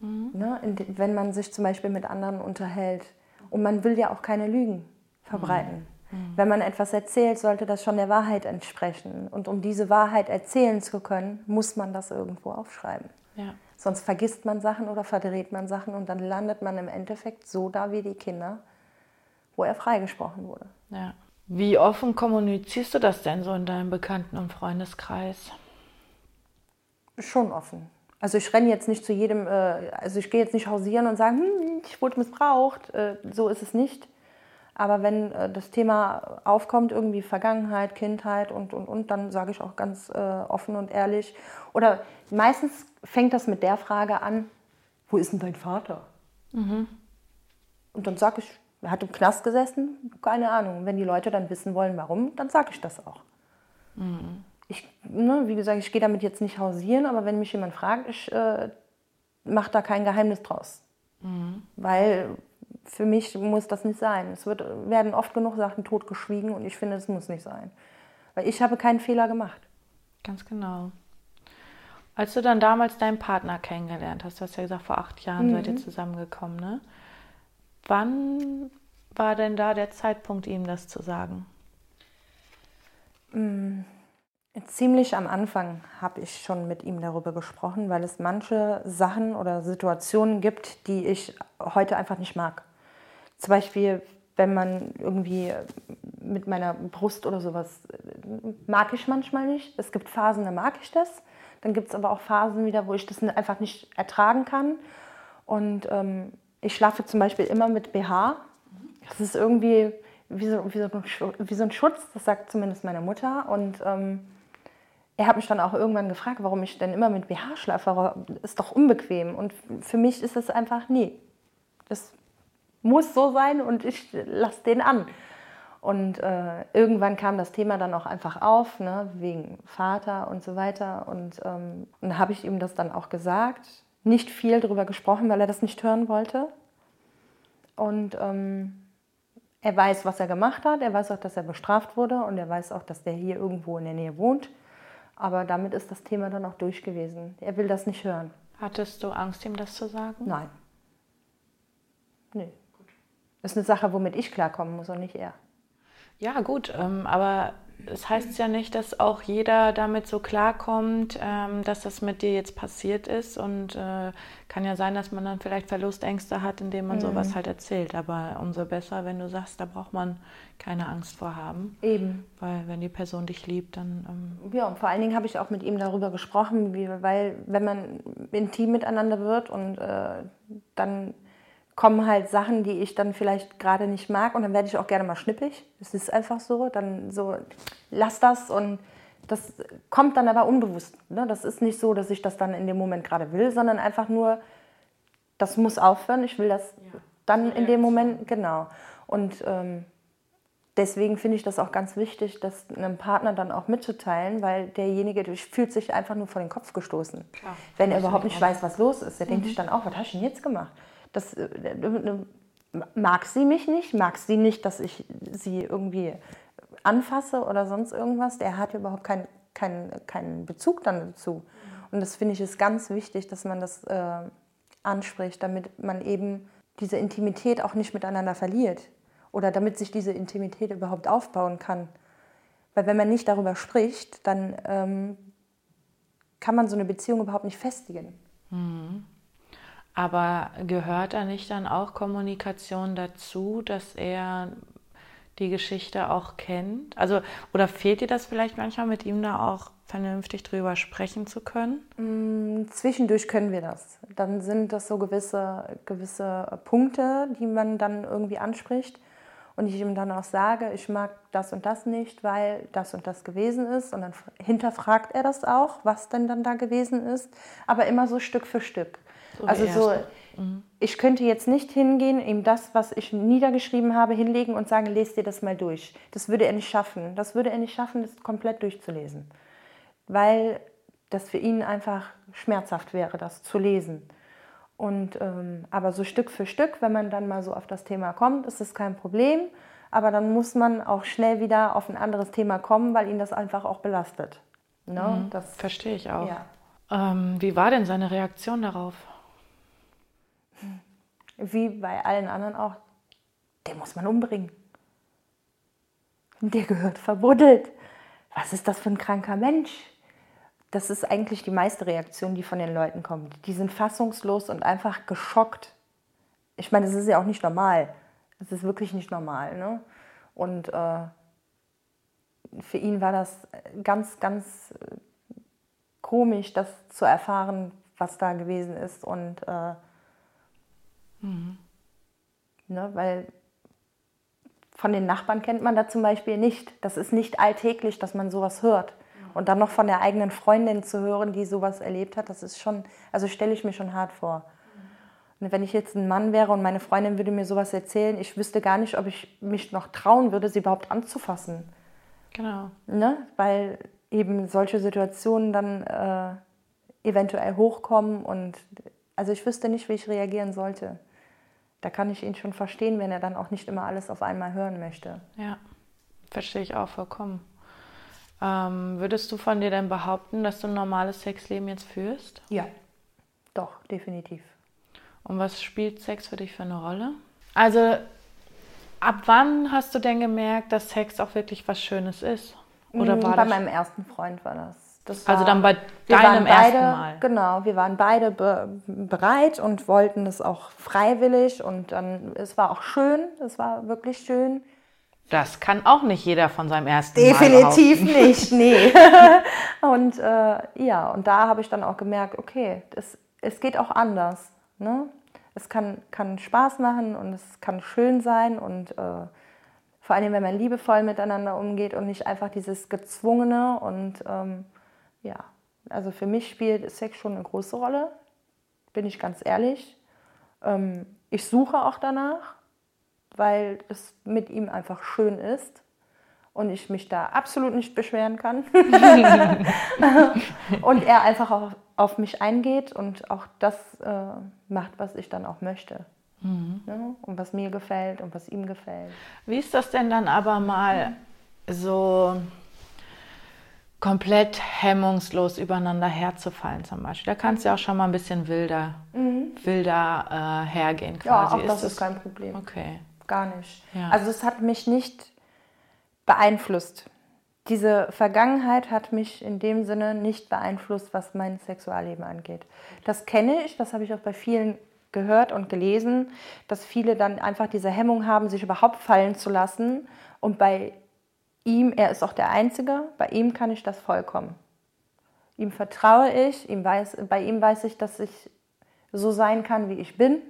Mhm. Ne? Wenn man sich zum Beispiel mit anderen unterhält und man will ja auch keine Lügen verbreiten. Mhm. Wenn man etwas erzählt, sollte das schon der Wahrheit entsprechen. Und um diese Wahrheit erzählen zu können, muss man das irgendwo aufschreiben. Ja. Sonst vergisst man Sachen oder verdreht man Sachen und dann landet man im Endeffekt so da wie die Kinder, wo er freigesprochen wurde. Ja. Wie offen kommunizierst du das denn so in deinem Bekannten- und Freundeskreis? Schon offen. Also ich renne jetzt nicht zu jedem, äh, also ich gehe jetzt nicht hausieren und sage, hm, ich wurde missbraucht. Äh, so ist es nicht. Aber wenn äh, das Thema aufkommt, irgendwie Vergangenheit, Kindheit und, und, und, dann sage ich auch ganz offen und ehrlich. Oder meistens fängt das mit der Frage an, wo ist denn dein Vater? Mhm. Und dann sage ich, er hat im Knast gesessen, keine Ahnung. wenn die Leute dann wissen wollen, warum, dann sage ich das auch. Mhm. Ich, ne, wie gesagt, ich gehe damit jetzt nicht hausieren, aber wenn mich jemand fragt, ich äh, mache da kein Geheimnis draus. Mhm. Weil für mich muss das nicht sein. Es wird, werden oft genug Sachen totgeschwiegen und ich finde, es muss nicht sein. Weil ich habe keinen Fehler gemacht. Ganz genau. Als du dann damals deinen Partner kennengelernt hast, du hast ja gesagt, vor acht Jahren mhm. seid ihr zusammengekommen, ne? Wann war denn da der Zeitpunkt, ihm das zu sagen? Mhm. Ziemlich am Anfang habe ich schon mit ihm darüber gesprochen, weil es manche Sachen oder Situationen gibt, die ich heute einfach nicht mag. Zum Beispiel, wenn man irgendwie mit meiner Brust oder sowas, mag ich manchmal nicht. Es gibt Phasen, da mag ich das. Dann gibt es aber auch Phasen wieder, wo ich das einfach nicht ertragen kann. Und ähm, ich schlafe zum Beispiel immer mit BH. Das ist irgendwie wie so, wie so, wie so ein Schutz, das sagt zumindest meine Mutter. Und ähm, er hat mich dann auch irgendwann gefragt, warum ich denn immer mit BH schlafe. Ist doch unbequem. Und für mich ist es einfach, nee, das muss so sein und ich lasse den an. Und äh, irgendwann kam das Thema dann auch einfach auf, ne, wegen Vater und so weiter. Und ähm, dann habe ich ihm das dann auch gesagt. Nicht viel darüber gesprochen, weil er das nicht hören wollte. Und ähm, er weiß, was er gemacht hat. Er weiß auch, dass er bestraft wurde. Und er weiß auch, dass der hier irgendwo in der Nähe wohnt. Aber damit ist das Thema dann auch durch gewesen. Er will das nicht hören. Hattest du Angst, ihm das zu sagen? Nein. Nee. Das ist eine Sache, womit ich klarkommen muss und nicht er. Ja, gut, ähm, aber das heißt ja nicht, dass auch jeder damit so klarkommt, ähm, dass das mit dir jetzt passiert ist. Und äh, kann ja sein, dass man dann vielleicht Verlustängste hat, indem man mhm. sowas halt erzählt. Aber umso besser, wenn du sagst, da braucht man keine Angst vor haben. Eben. Weil wenn die Person dich liebt, dann. Ähm ja, und vor allen Dingen habe ich auch mit ihm darüber gesprochen, wie, weil wenn man intim miteinander wird und äh, dann kommen halt Sachen, die ich dann vielleicht gerade nicht mag und dann werde ich auch gerne mal schnippig. Das ist einfach so. Dann so, lass das und das kommt dann aber unbewusst. Ne? Das ist nicht so, dass ich das dann in dem Moment gerade will, sondern einfach nur, das muss aufhören. Ich will das ja. dann in dem Moment, genau. Und ähm, deswegen finde ich das auch ganz wichtig, das einem Partner dann auch mitzuteilen, weil derjenige fühlt sich einfach nur vor den Kopf gestoßen. Klar, Wenn er überhaupt nicht weiß, was los ist, der mhm. denkt sich dann auch, was hast du denn jetzt gemacht? Das, äh, mag sie mich nicht, mag sie nicht, dass ich sie irgendwie anfasse oder sonst irgendwas. Der hat überhaupt keinen kein, kein Bezug dann dazu. Und das finde ich ist ganz wichtig, dass man das äh, anspricht, damit man eben diese Intimität auch nicht miteinander verliert oder damit sich diese Intimität überhaupt aufbauen kann. Weil wenn man nicht darüber spricht, dann ähm, kann man so eine Beziehung überhaupt nicht festigen. Mhm. Aber gehört da nicht dann auch Kommunikation dazu, dass er die Geschichte auch kennt? Also, oder fehlt dir das vielleicht manchmal mit ihm da auch vernünftig drüber sprechen zu können? Mm, zwischendurch können wir das. Dann sind das so gewisse, gewisse Punkte, die man dann irgendwie anspricht. Und ich ihm dann auch sage, ich mag das und das nicht, weil das und das gewesen ist. Und dann hinterfragt er das auch, was denn dann da gewesen ist. Aber immer so Stück für Stück. So also so, mhm. ich könnte jetzt nicht hingehen, ihm das, was ich niedergeschrieben habe, hinlegen und sagen, lest dir das mal durch. Das würde er nicht schaffen. Das würde er nicht schaffen, das komplett durchzulesen. Weil das für ihn einfach schmerzhaft wäre, das zu lesen. Und, ähm, aber so Stück für Stück, wenn man dann mal so auf das Thema kommt, ist es kein Problem. Aber dann muss man auch schnell wieder auf ein anderes Thema kommen, weil ihn das einfach auch belastet. Ne? Mhm, das verstehe ich auch. Ja. Ähm, wie war denn seine Reaktion darauf? Wie bei allen anderen auch, den muss man umbringen. Der gehört verbuddelt. Was ist das für ein kranker Mensch? Das ist eigentlich die meiste Reaktion, die von den Leuten kommt. Die sind fassungslos und einfach geschockt. Ich meine, das ist ja auch nicht normal. Das ist wirklich nicht normal. Ne? Und äh, für ihn war das ganz, ganz äh, komisch, das zu erfahren, was da gewesen ist. Und äh, Mhm. Ne, weil von den Nachbarn kennt man da zum Beispiel nicht. Das ist nicht alltäglich, dass man sowas hört. Und dann noch von der eigenen Freundin zu hören, die sowas erlebt hat, das ist schon, also stelle ich mir schon hart vor. Und wenn ich jetzt ein Mann wäre und meine Freundin würde mir sowas erzählen, ich wüsste gar nicht, ob ich mich noch trauen würde, sie überhaupt anzufassen. Genau. Ne? Weil eben solche Situationen dann äh, eventuell hochkommen und also ich wüsste nicht, wie ich reagieren sollte. Da kann ich ihn schon verstehen, wenn er dann auch nicht immer alles auf einmal hören möchte. Ja, verstehe ich auch vollkommen. Ähm, würdest du von dir denn behaupten, dass du ein normales Sexleben jetzt führst? Ja, doch, definitiv. Und was spielt Sex für dich für eine Rolle? Also, ab wann hast du denn gemerkt, dass Sex auch wirklich was Schönes ist? Oder mm, war bei meinem ersten Freund war das. Also war, also dann bei deinem beide, ersten Mal? Genau, wir waren beide be bereit und wollten das auch freiwillig und dann, es war auch schön, es war wirklich schön. Das kann auch nicht jeder von seinem ersten Definitiv Mal nicht, nee. und äh, ja, und da habe ich dann auch gemerkt, okay, das, es geht auch anders. Ne? Es kann, kann Spaß machen und es kann schön sein und äh, vor allem, wenn man liebevoll miteinander umgeht und nicht einfach dieses Gezwungene. Und ähm, ja, also für mich spielt Sex schon eine große Rolle, bin ich ganz ehrlich. Ähm, ich suche auch danach, weil es mit ihm einfach schön ist und ich mich da absolut nicht beschweren kann. und er einfach auch auf mich eingeht und auch das äh, macht, was ich dann auch möchte. Mhm. Ne? Und was mir gefällt und was ihm gefällt. Wie ist das denn dann aber mal so komplett hemmungslos übereinander herzufallen zum Beispiel? Da kann es ja auch schon mal ein bisschen wilder, mhm. wilder äh, hergehen quasi. Ja, auch das ist, ist kein Problem. Okay. Gar nicht. Ja. Also es hat mich nicht beeinflusst. Diese Vergangenheit hat mich in dem Sinne nicht beeinflusst, was mein Sexualleben angeht. Das kenne ich, das habe ich auch bei vielen gehört und gelesen, dass viele dann einfach diese Hemmung haben, sich überhaupt fallen zu lassen. Und bei ihm, er ist auch der Einzige, bei ihm kann ich das vollkommen. Ihm vertraue ich, ihm weiß, bei ihm weiß ich, dass ich so sein kann, wie ich bin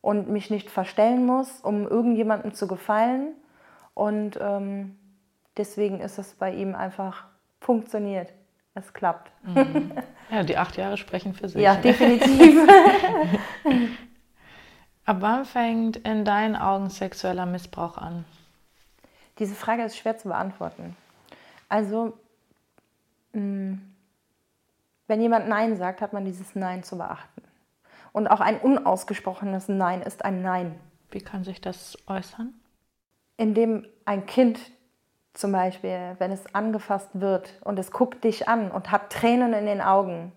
und mich nicht verstellen muss, um irgendjemandem zu gefallen. Und ähm, deswegen ist es bei ihm einfach funktioniert es klappt. Mhm. Ja, die acht Jahre sprechen für sich. Ja, definitiv. Ab wann fängt in deinen Augen sexueller Missbrauch an? Diese Frage ist schwer zu beantworten. Also, mm, wenn jemand Nein sagt, hat man dieses Nein zu beachten. Und auch ein unausgesprochenes Nein ist ein Nein. Wie kann sich das äußern? Indem ein Kind zum Beispiel, wenn es angefasst wird und es guckt dich an und hat Tränen in den Augen,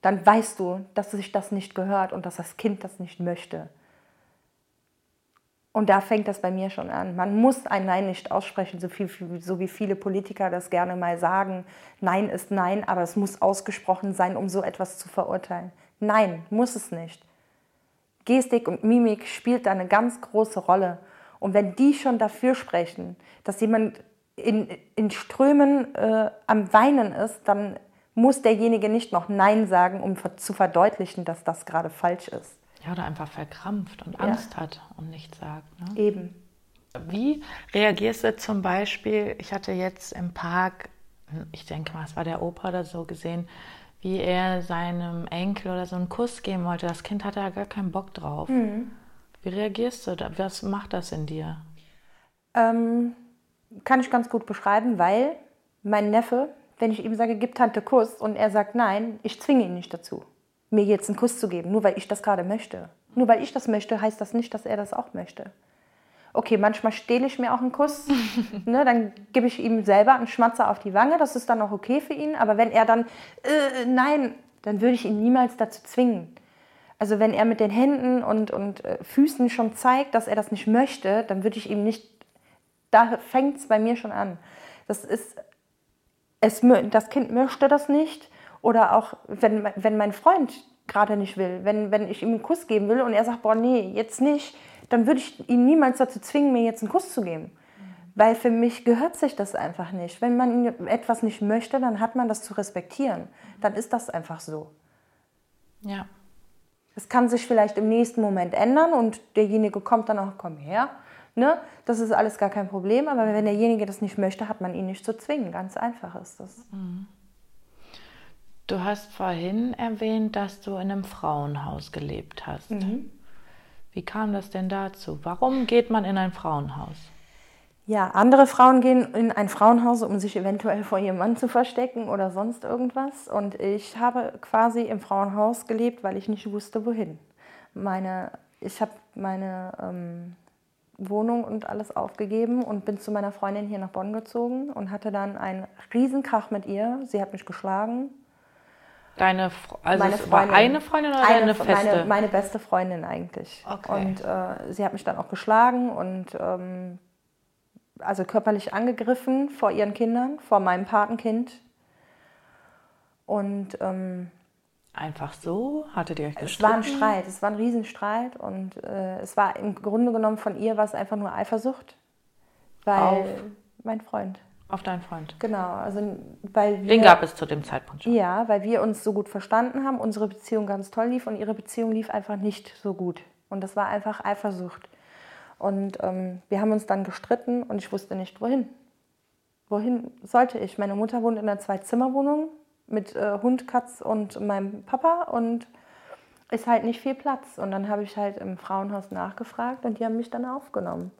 dann weißt du, dass sich das nicht gehört und dass das Kind das nicht möchte. Und da fängt das bei mir schon an. Man muss ein Nein nicht aussprechen, so, viel, so wie viele Politiker das gerne mal sagen. Nein ist Nein, aber es muss ausgesprochen sein, um so etwas zu verurteilen. Nein, muss es nicht. Gestik und Mimik spielt da eine ganz große Rolle. Und wenn die schon dafür sprechen, dass jemand in, in Strömen äh, am Weinen ist, dann muss derjenige nicht noch Nein sagen, um zu verdeutlichen, dass das gerade falsch ist. Ja, oder einfach verkrampft und Angst ja. hat und nichts sagt. Ne? Eben. Wie reagierst du zum Beispiel, ich hatte jetzt im Park, ich denke mal, es war der Opa oder so gesehen, wie er seinem Enkel oder so einen Kuss geben wollte. Das Kind hatte ja gar keinen Bock drauf. Mhm. Wie reagierst du? Was macht das in dir? Ähm, kann ich ganz gut beschreiben, weil mein Neffe, wenn ich ihm sage, gib Tante Kuss und er sagt nein, ich zwinge ihn nicht dazu, mir jetzt einen Kuss zu geben, nur weil ich das gerade möchte. Nur weil ich das möchte, heißt das nicht, dass er das auch möchte. Okay, manchmal stehle ich mir auch einen Kuss, ne, dann gebe ich ihm selber einen Schmatzer auf die Wange, das ist dann auch okay für ihn, aber wenn er dann, äh, nein, dann würde ich ihn niemals dazu zwingen. Also wenn er mit den Händen und, und äh, Füßen schon zeigt, dass er das nicht möchte, dann würde ich ihm nicht da fängt es bei mir schon an. Das ist, es, das Kind möchte das nicht. Oder auch, wenn, wenn mein Freund gerade nicht will, wenn, wenn ich ihm einen Kuss geben will und er sagt, boah, nee, jetzt nicht, dann würde ich ihn niemals dazu zwingen, mir jetzt einen Kuss zu geben. Weil für mich gehört sich das einfach nicht. Wenn man etwas nicht möchte, dann hat man das zu respektieren. Dann ist das einfach so. Ja. Es kann sich vielleicht im nächsten Moment ändern und derjenige kommt dann auch, komm her, Ne? Das ist alles gar kein Problem, aber wenn derjenige das nicht möchte, hat man ihn nicht zu zwingen. Ganz einfach ist das. Mhm. Du hast vorhin erwähnt, dass du in einem Frauenhaus gelebt hast. Mhm. Wie kam das denn dazu? Warum geht man in ein Frauenhaus? Ja, andere Frauen gehen in ein Frauenhaus, um sich eventuell vor ihrem Mann zu verstecken oder sonst irgendwas. Und ich habe quasi im Frauenhaus gelebt, weil ich nicht wusste, wohin. Meine, ich habe meine ähm, Wohnung und alles aufgegeben und bin zu meiner Freundin hier nach Bonn gezogen und hatte dann einen Riesenkrach mit ihr. Sie hat mich geschlagen. Deine, also meine Freundin, war eine Freundin oder eine, deine feste? Meine, meine beste Freundin eigentlich. Okay. Und äh, sie hat mich dann auch geschlagen und ähm, also körperlich angegriffen vor ihren Kindern, vor meinem Patenkind. Und ähm, einfach so? Hattet ihr euch gestritten? Es war ein Streit, es war ein Riesenstreit und äh, es war im Grunde genommen von ihr was einfach nur Eifersucht, weil Auf mein Freund. Auf deinen Freund. Genau, also weil wir, Den gab es zu dem Zeitpunkt schon. Ja, weil wir uns so gut verstanden haben, unsere Beziehung ganz toll lief und ihre Beziehung lief einfach nicht so gut. Und das war einfach Eifersucht. Und ähm, wir haben uns dann gestritten und ich wusste nicht, wohin. Wohin sollte ich? Meine Mutter wohnt in einer Zwei-Zimmer-Wohnung mit äh, Hund, Katz und meinem Papa und ist halt nicht viel Platz. Und dann habe ich halt im Frauenhaus nachgefragt und die haben mich dann aufgenommen.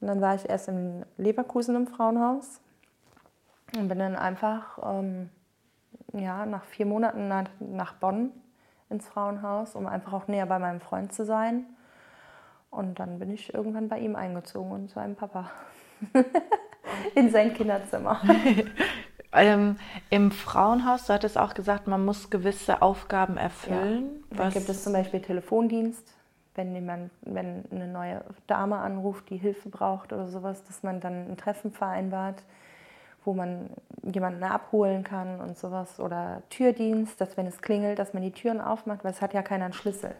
Und dann war ich erst in Leverkusen im Frauenhaus und bin dann einfach ähm, ja, nach vier Monaten nach, nach Bonn ins Frauenhaus, um einfach auch näher bei meinem Freund zu sein. Und dann bin ich irgendwann bei ihm eingezogen und zu einem Papa. In sein Kinderzimmer. ähm, Im Frauenhaus, du hattest auch gesagt, man muss gewisse Aufgaben erfüllen. Ja. Da gibt es zum Beispiel Telefondienst, wenn jemand, wenn eine neue Dame anruft, die Hilfe braucht oder sowas, dass man dann ein Treffen vereinbart, wo man jemanden abholen kann und sowas. Oder Türdienst, dass wenn es klingelt, dass man die Türen aufmacht, weil es hat ja keiner einen Schlüssel.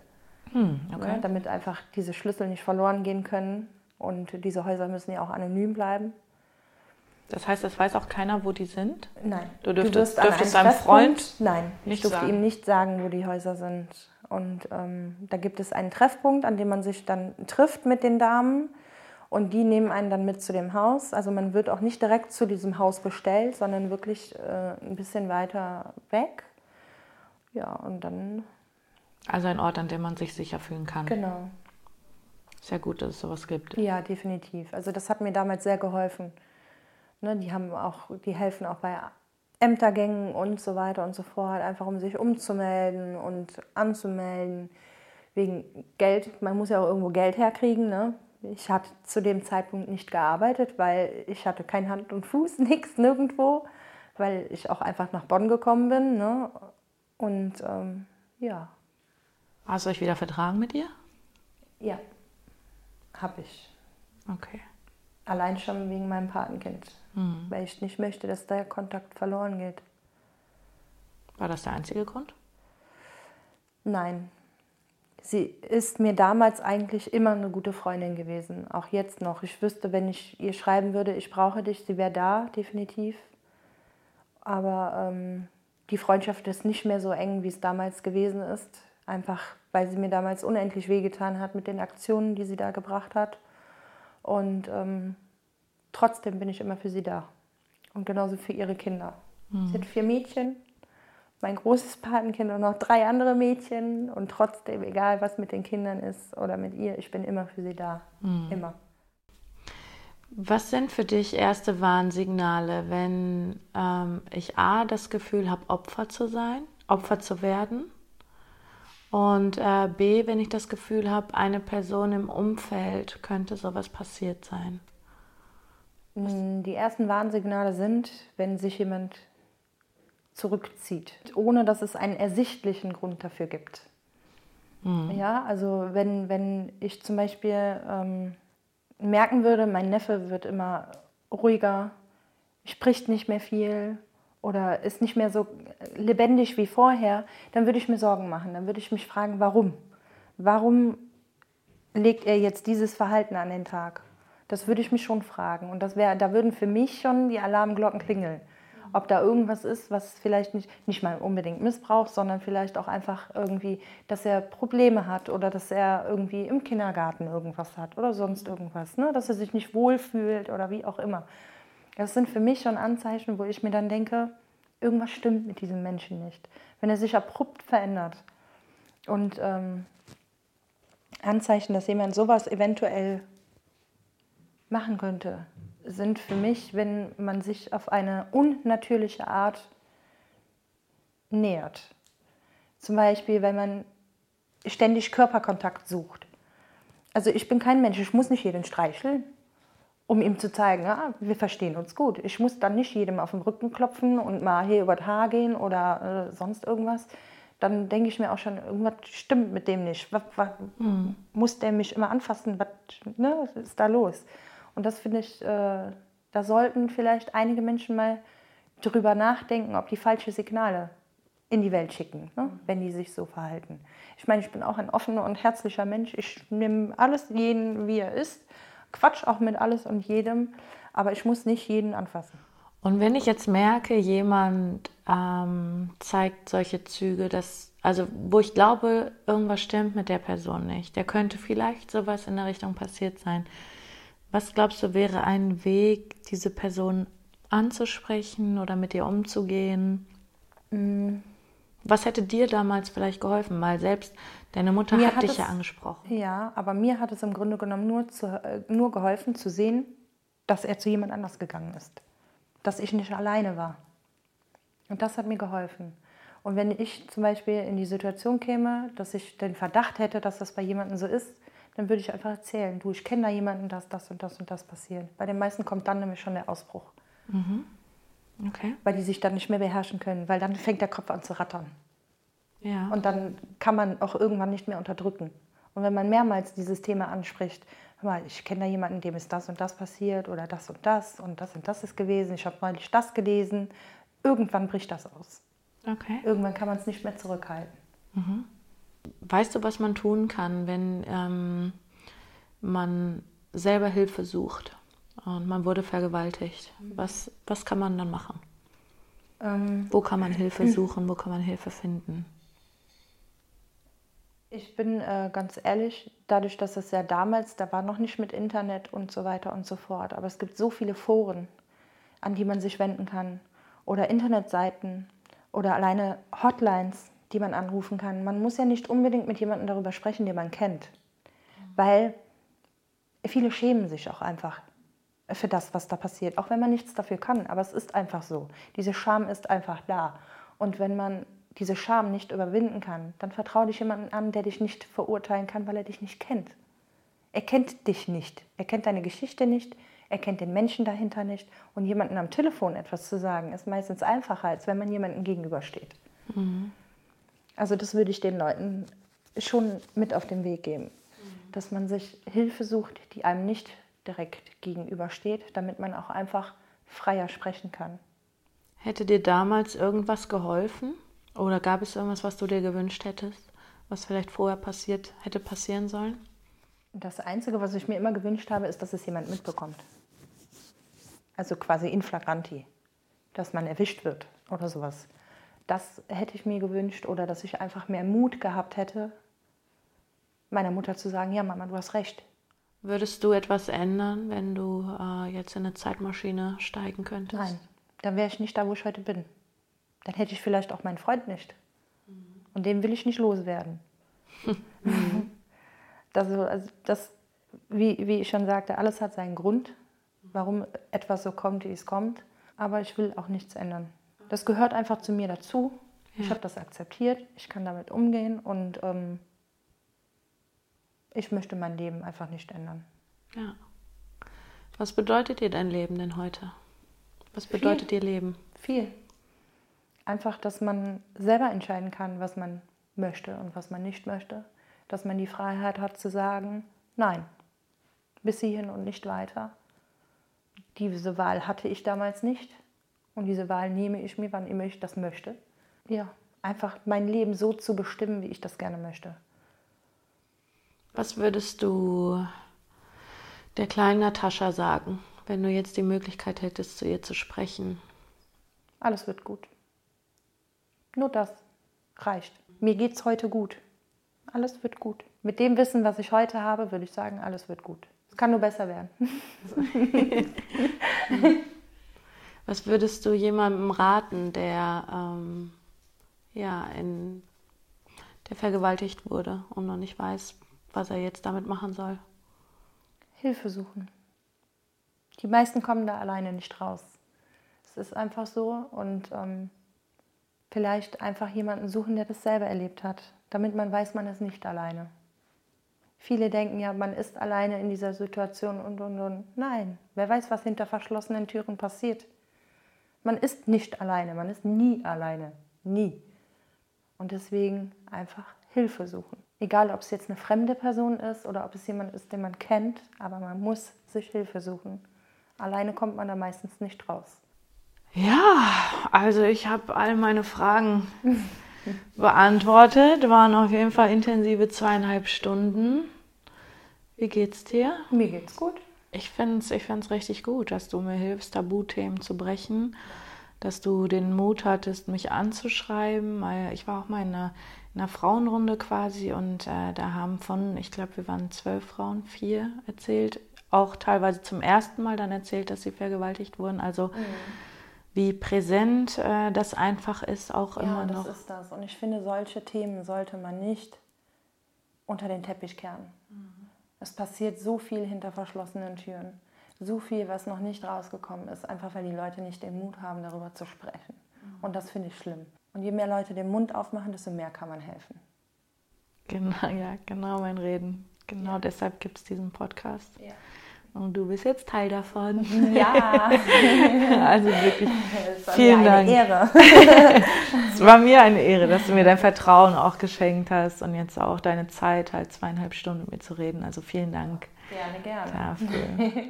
Hm, okay. ja, damit einfach diese Schlüssel nicht verloren gehen können. Und diese Häuser müssen ja auch anonym bleiben. Das heißt, es weiß auch keiner, wo die sind? Nein. Du dürftest, du dürftest deinem Freund Nein, ich durfte sagen. ihm nicht sagen, wo die Häuser sind. Und ähm, da gibt es einen Treffpunkt, an dem man sich dann trifft mit den Damen. Und die nehmen einen dann mit zu dem Haus. Also man wird auch nicht direkt zu diesem Haus bestellt, sondern wirklich äh, ein bisschen weiter weg. Ja, und dann also ein Ort, an dem man sich sicher fühlen kann. Genau. Sehr gut, dass es sowas gibt. Ja, definitiv. Also das hat mir damals sehr geholfen. Ne, die haben auch, die helfen auch bei Ämtergängen und so weiter und so fort, einfach um sich umzumelden und anzumelden. Wegen Geld, man muss ja auch irgendwo Geld herkriegen. Ne? Ich hatte zu dem Zeitpunkt nicht gearbeitet, weil ich hatte kein Hand und Fuß, nichts, nirgendwo, weil ich auch einfach nach Bonn gekommen bin. Ne? Und ähm, ja, Hast du euch wieder vertragen mit ihr? Ja, habe ich. Okay. Allein schon wegen meinem Patenkind, mhm. weil ich nicht möchte, dass der Kontakt verloren geht. War das der einzige Grund? Nein. Sie ist mir damals eigentlich immer eine gute Freundin gewesen, auch jetzt noch. Ich wüsste, wenn ich ihr schreiben würde, ich brauche dich, sie wäre da, definitiv. Aber ähm, die Freundschaft ist nicht mehr so eng, wie es damals gewesen ist. Einfach weil sie mir damals unendlich wehgetan hat mit den Aktionen, die sie da gebracht hat. Und ähm, trotzdem bin ich immer für sie da. Und genauso für ihre Kinder. Mhm. Sie hat vier Mädchen, mein großes Patenkind und noch drei andere Mädchen. Und trotzdem, egal was mit den Kindern ist oder mit ihr, ich bin immer für sie da. Mhm. Immer. Was sind für dich erste Warnsignale, wenn ähm, ich A, das Gefühl habe, Opfer zu sein, Opfer zu werden? Und äh, B, wenn ich das Gefühl habe, eine Person im Umfeld könnte sowas passiert sein. Mm, die ersten Warnsignale sind, wenn sich jemand zurückzieht, ohne dass es einen ersichtlichen Grund dafür gibt. Mhm. Ja, also wenn, wenn ich zum Beispiel ähm, merken würde, mein Neffe wird immer ruhiger, spricht nicht mehr viel, oder ist nicht mehr so lebendig wie vorher, dann würde ich mir Sorgen machen. Dann würde ich mich fragen, warum? Warum legt er jetzt dieses Verhalten an den Tag? Das würde ich mich schon fragen. Und das wär, da würden für mich schon die Alarmglocken klingeln. Ob da irgendwas ist, was vielleicht nicht, nicht mal unbedingt Missbrauch, sondern vielleicht auch einfach irgendwie, dass er Probleme hat oder dass er irgendwie im Kindergarten irgendwas hat oder sonst irgendwas. Ne? Dass er sich nicht wohlfühlt oder wie auch immer. Das sind für mich schon Anzeichen, wo ich mir dann denke, irgendwas stimmt mit diesem Menschen nicht. Wenn er sich abrupt verändert. Und ähm, Anzeichen, dass jemand sowas eventuell machen könnte, sind für mich, wenn man sich auf eine unnatürliche Art nähert. Zum Beispiel, wenn man ständig Körperkontakt sucht. Also ich bin kein Mensch, ich muss nicht jeden streicheln, um ihm zu zeigen, ja, wir verstehen uns gut. Ich muss dann nicht jedem auf den Rücken klopfen und mal hier über das Haar gehen oder äh, sonst irgendwas. Dann denke ich mir auch schon, irgendwas stimmt mit dem nicht. Was, was, mhm. Muss der mich immer anfassen? Was, ne, was ist da los? Und das finde ich, äh, da sollten vielleicht einige Menschen mal drüber nachdenken, ob die falsche Signale in die Welt schicken, ne? wenn die sich so verhalten. Ich meine, ich bin auch ein offener und herzlicher Mensch. Ich nehme alles jeden, wie er ist, quatsch auch mit alles und jedem, aber ich muss nicht jeden anfassen. Und wenn ich jetzt merke, jemand ähm, zeigt solche Züge, dass, also wo ich glaube, irgendwas stimmt mit der Person nicht, der könnte vielleicht sowas in der Richtung passiert sein. Was glaubst du, wäre ein Weg, diese Person anzusprechen oder mit ihr umzugehen? Mhm was hätte dir damals vielleicht geholfen? Weil selbst deine Mutter hat, hat dich es, ja angesprochen. Ja, aber mir hat es im Grunde genommen nur, zu, äh, nur geholfen zu sehen, dass er zu jemand anders gegangen ist. Dass ich nicht alleine war. Und das hat mir geholfen. Und wenn ich zum Beispiel in die Situation käme, dass ich den Verdacht hätte, dass das bei jemandem so ist, dann würde ich einfach erzählen, du, ich kenne da jemanden, dass das und das und das passiert. Bei den meisten kommt dann nämlich schon der Ausbruch. Mhm. Okay. Weil die sich dann nicht mehr beherrschen können, weil dann fängt der Kopf an zu rattern. Ja. Und dann kann man auch irgendwann nicht mehr unterdrücken. Und wenn man mehrmals dieses Thema anspricht, mal, ich kenne da jemanden, dem ist das und das passiert oder das und das und das und das ist gewesen, ich habe neulich das gelesen, irgendwann bricht das aus. Okay. Irgendwann kann man es nicht mehr zurückhalten. Mhm. Weißt du, was man tun kann, wenn ähm, man selber Hilfe sucht? und man wurde vergewaltigt. Was, was kann man dann machen? Ähm, wo kann man Hilfe suchen? Wo kann man Hilfe finden? Ich bin äh, ganz ehrlich, dadurch, dass es ja damals, da war noch nicht mit Internet und so weiter und so fort, aber es gibt so viele Foren, an die man sich wenden kann oder Internetseiten oder alleine Hotlines, die man anrufen kann. Man muss ja nicht unbedingt mit jemandem darüber sprechen, den man kennt, weil viele schämen sich auch einfach für das, was da passiert, auch wenn man nichts dafür kann. Aber es ist einfach so. Diese Scham ist einfach da. Und wenn man diese Scham nicht überwinden kann, dann vertraue dich jemandem an, der dich nicht verurteilen kann, weil er dich nicht kennt. Er kennt dich nicht. Er kennt deine Geschichte nicht. Er kennt den Menschen dahinter nicht. Und jemandem am Telefon etwas zu sagen, ist meistens einfacher, als wenn man jemandem gegenübersteht. Mhm. Also das würde ich den Leuten schon mit auf den Weg geben. Mhm. Dass man sich Hilfe sucht, die einem nicht direkt gegenübersteht, damit man auch einfach freier sprechen kann. Hätte dir damals irgendwas geholfen? Oder gab es irgendwas, was du dir gewünscht hättest, was vielleicht vorher passiert hätte passieren sollen? Das Einzige, was ich mir immer gewünscht habe, ist, dass es jemand mitbekommt. Also quasi in flagranti, dass man erwischt wird oder sowas. Das hätte ich mir gewünscht oder dass ich einfach mehr Mut gehabt hätte, meiner Mutter zu sagen, ja Mama, du hast recht, Würdest du etwas ändern, wenn du äh, jetzt in eine Zeitmaschine steigen könntest? Nein, dann wäre ich nicht da, wo ich heute bin. Dann hätte ich vielleicht auch meinen Freund nicht. Mhm. Und den will ich nicht loswerden. Mhm. das, also das, wie, wie ich schon sagte, alles hat seinen Grund, warum etwas so kommt, wie es kommt. Aber ich will auch nichts ändern. Das gehört einfach zu mir dazu. Ja. Ich habe das akzeptiert, ich kann damit umgehen und ähm, ich möchte mein Leben einfach nicht ändern. Ja. Was bedeutet dir dein Leben denn heute? Was bedeutet Viel. dir Leben? Viel. Einfach, dass man selber entscheiden kann, was man möchte und was man nicht möchte. Dass man die Freiheit hat zu sagen, nein, bis hierhin und nicht weiter. Diese Wahl hatte ich damals nicht. Und diese Wahl nehme ich mir, wann immer ich das möchte. Ja, einfach mein Leben so zu bestimmen, wie ich das gerne möchte. Was würdest du der kleinen Natascha sagen, wenn du jetzt die Möglichkeit hättest, zu ihr zu sprechen? Alles wird gut. Nur das reicht. Mir geht's heute gut. Alles wird gut. Mit dem Wissen, was ich heute habe, würde ich sagen, alles wird gut. Es kann nur besser werden. Was würdest du jemandem raten, der ähm, ja in der vergewaltigt wurde und noch nicht weiß, was er jetzt damit machen soll? Hilfe suchen. Die meisten kommen da alleine nicht raus. Es ist einfach so und ähm, vielleicht einfach jemanden suchen, der das selber erlebt hat, damit man weiß, man ist nicht alleine. Viele denken ja, man ist alleine in dieser Situation und und und. Nein, wer weiß, was hinter verschlossenen Türen passiert. Man ist nicht alleine, man ist nie alleine, nie. Und deswegen einfach Hilfe suchen. Egal, ob es jetzt eine fremde Person ist oder ob es jemand ist, den man kennt, aber man muss sich Hilfe suchen. Alleine kommt man da meistens nicht raus. Ja, also ich habe all meine Fragen beantwortet. Waren auf jeden Fall intensive zweieinhalb Stunden. Wie geht's dir? Mir geht's gut. Ich finde es ich find's richtig gut, dass du mir hilfst, Tabuthemen zu brechen, dass du den Mut hattest, mich anzuschreiben. Ich war auch mal in einer, in einer Frauenrunde quasi und äh, da haben von, ich glaube, wir waren zwölf Frauen, vier erzählt, auch teilweise zum ersten Mal dann erzählt, dass sie vergewaltigt wurden. Also mhm wie präsent äh, das einfach ist, auch ja, immer noch. Ja, das ist das. Und ich finde, solche Themen sollte man nicht unter den Teppich kehren. Es passiert so viel hinter verschlossenen Türen. So viel, was noch nicht rausgekommen ist, einfach weil die Leute nicht den Mut haben, darüber zu sprechen. Mhm. Und das finde ich schlimm. Und je mehr Leute den Mund aufmachen, desto mehr kann man helfen. Genau, ja, genau mein Reden. Genau ja. deshalb gibt es diesen Podcast. Ja. Und du bist jetzt Teil davon. Ja. also wirklich vielen Dank. Ehre. es war mir eine Ehre, dass du mir dein Vertrauen auch geschenkt hast und jetzt auch deine Zeit, halt zweieinhalb Stunden mit mir zu reden. Also vielen Dank. Gerne, gerne. Dafür.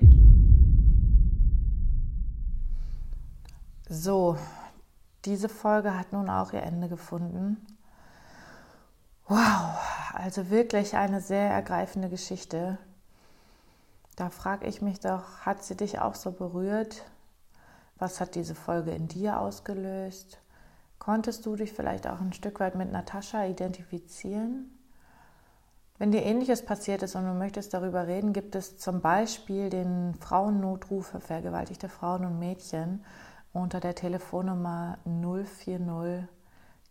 so, diese Folge hat nun auch ihr Ende gefunden. Wow, also wirklich eine sehr ergreifende Geschichte da frage ich mich doch, hat sie dich auch so berührt? Was hat diese Folge in dir ausgelöst? Konntest du dich vielleicht auch ein Stück weit mit Natascha identifizieren? Wenn dir ähnliches passiert ist und du möchtest darüber reden, gibt es zum Beispiel den Frauennotruf für vergewaltigte Frauen und Mädchen unter der Telefonnummer 040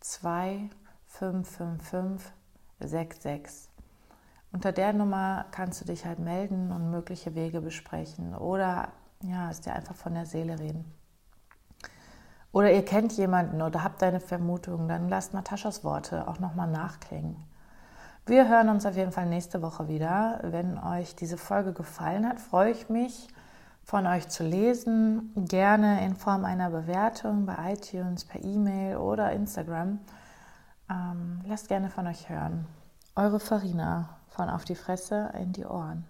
2555 66. Unter der Nummer kannst du dich halt melden und mögliche Wege besprechen oder ja, es dir einfach von der Seele reden. Oder ihr kennt jemanden oder habt eine Vermutung, dann lasst Nataschas Worte auch nochmal nachklingen. Wir hören uns auf jeden Fall nächste Woche wieder. Wenn euch diese Folge gefallen hat, freue ich mich, von euch zu lesen. Gerne in Form einer Bewertung bei iTunes, per E-Mail oder Instagram. Ähm, lasst gerne von euch hören. Eure Farina von Auf die Fresse in die Ohren.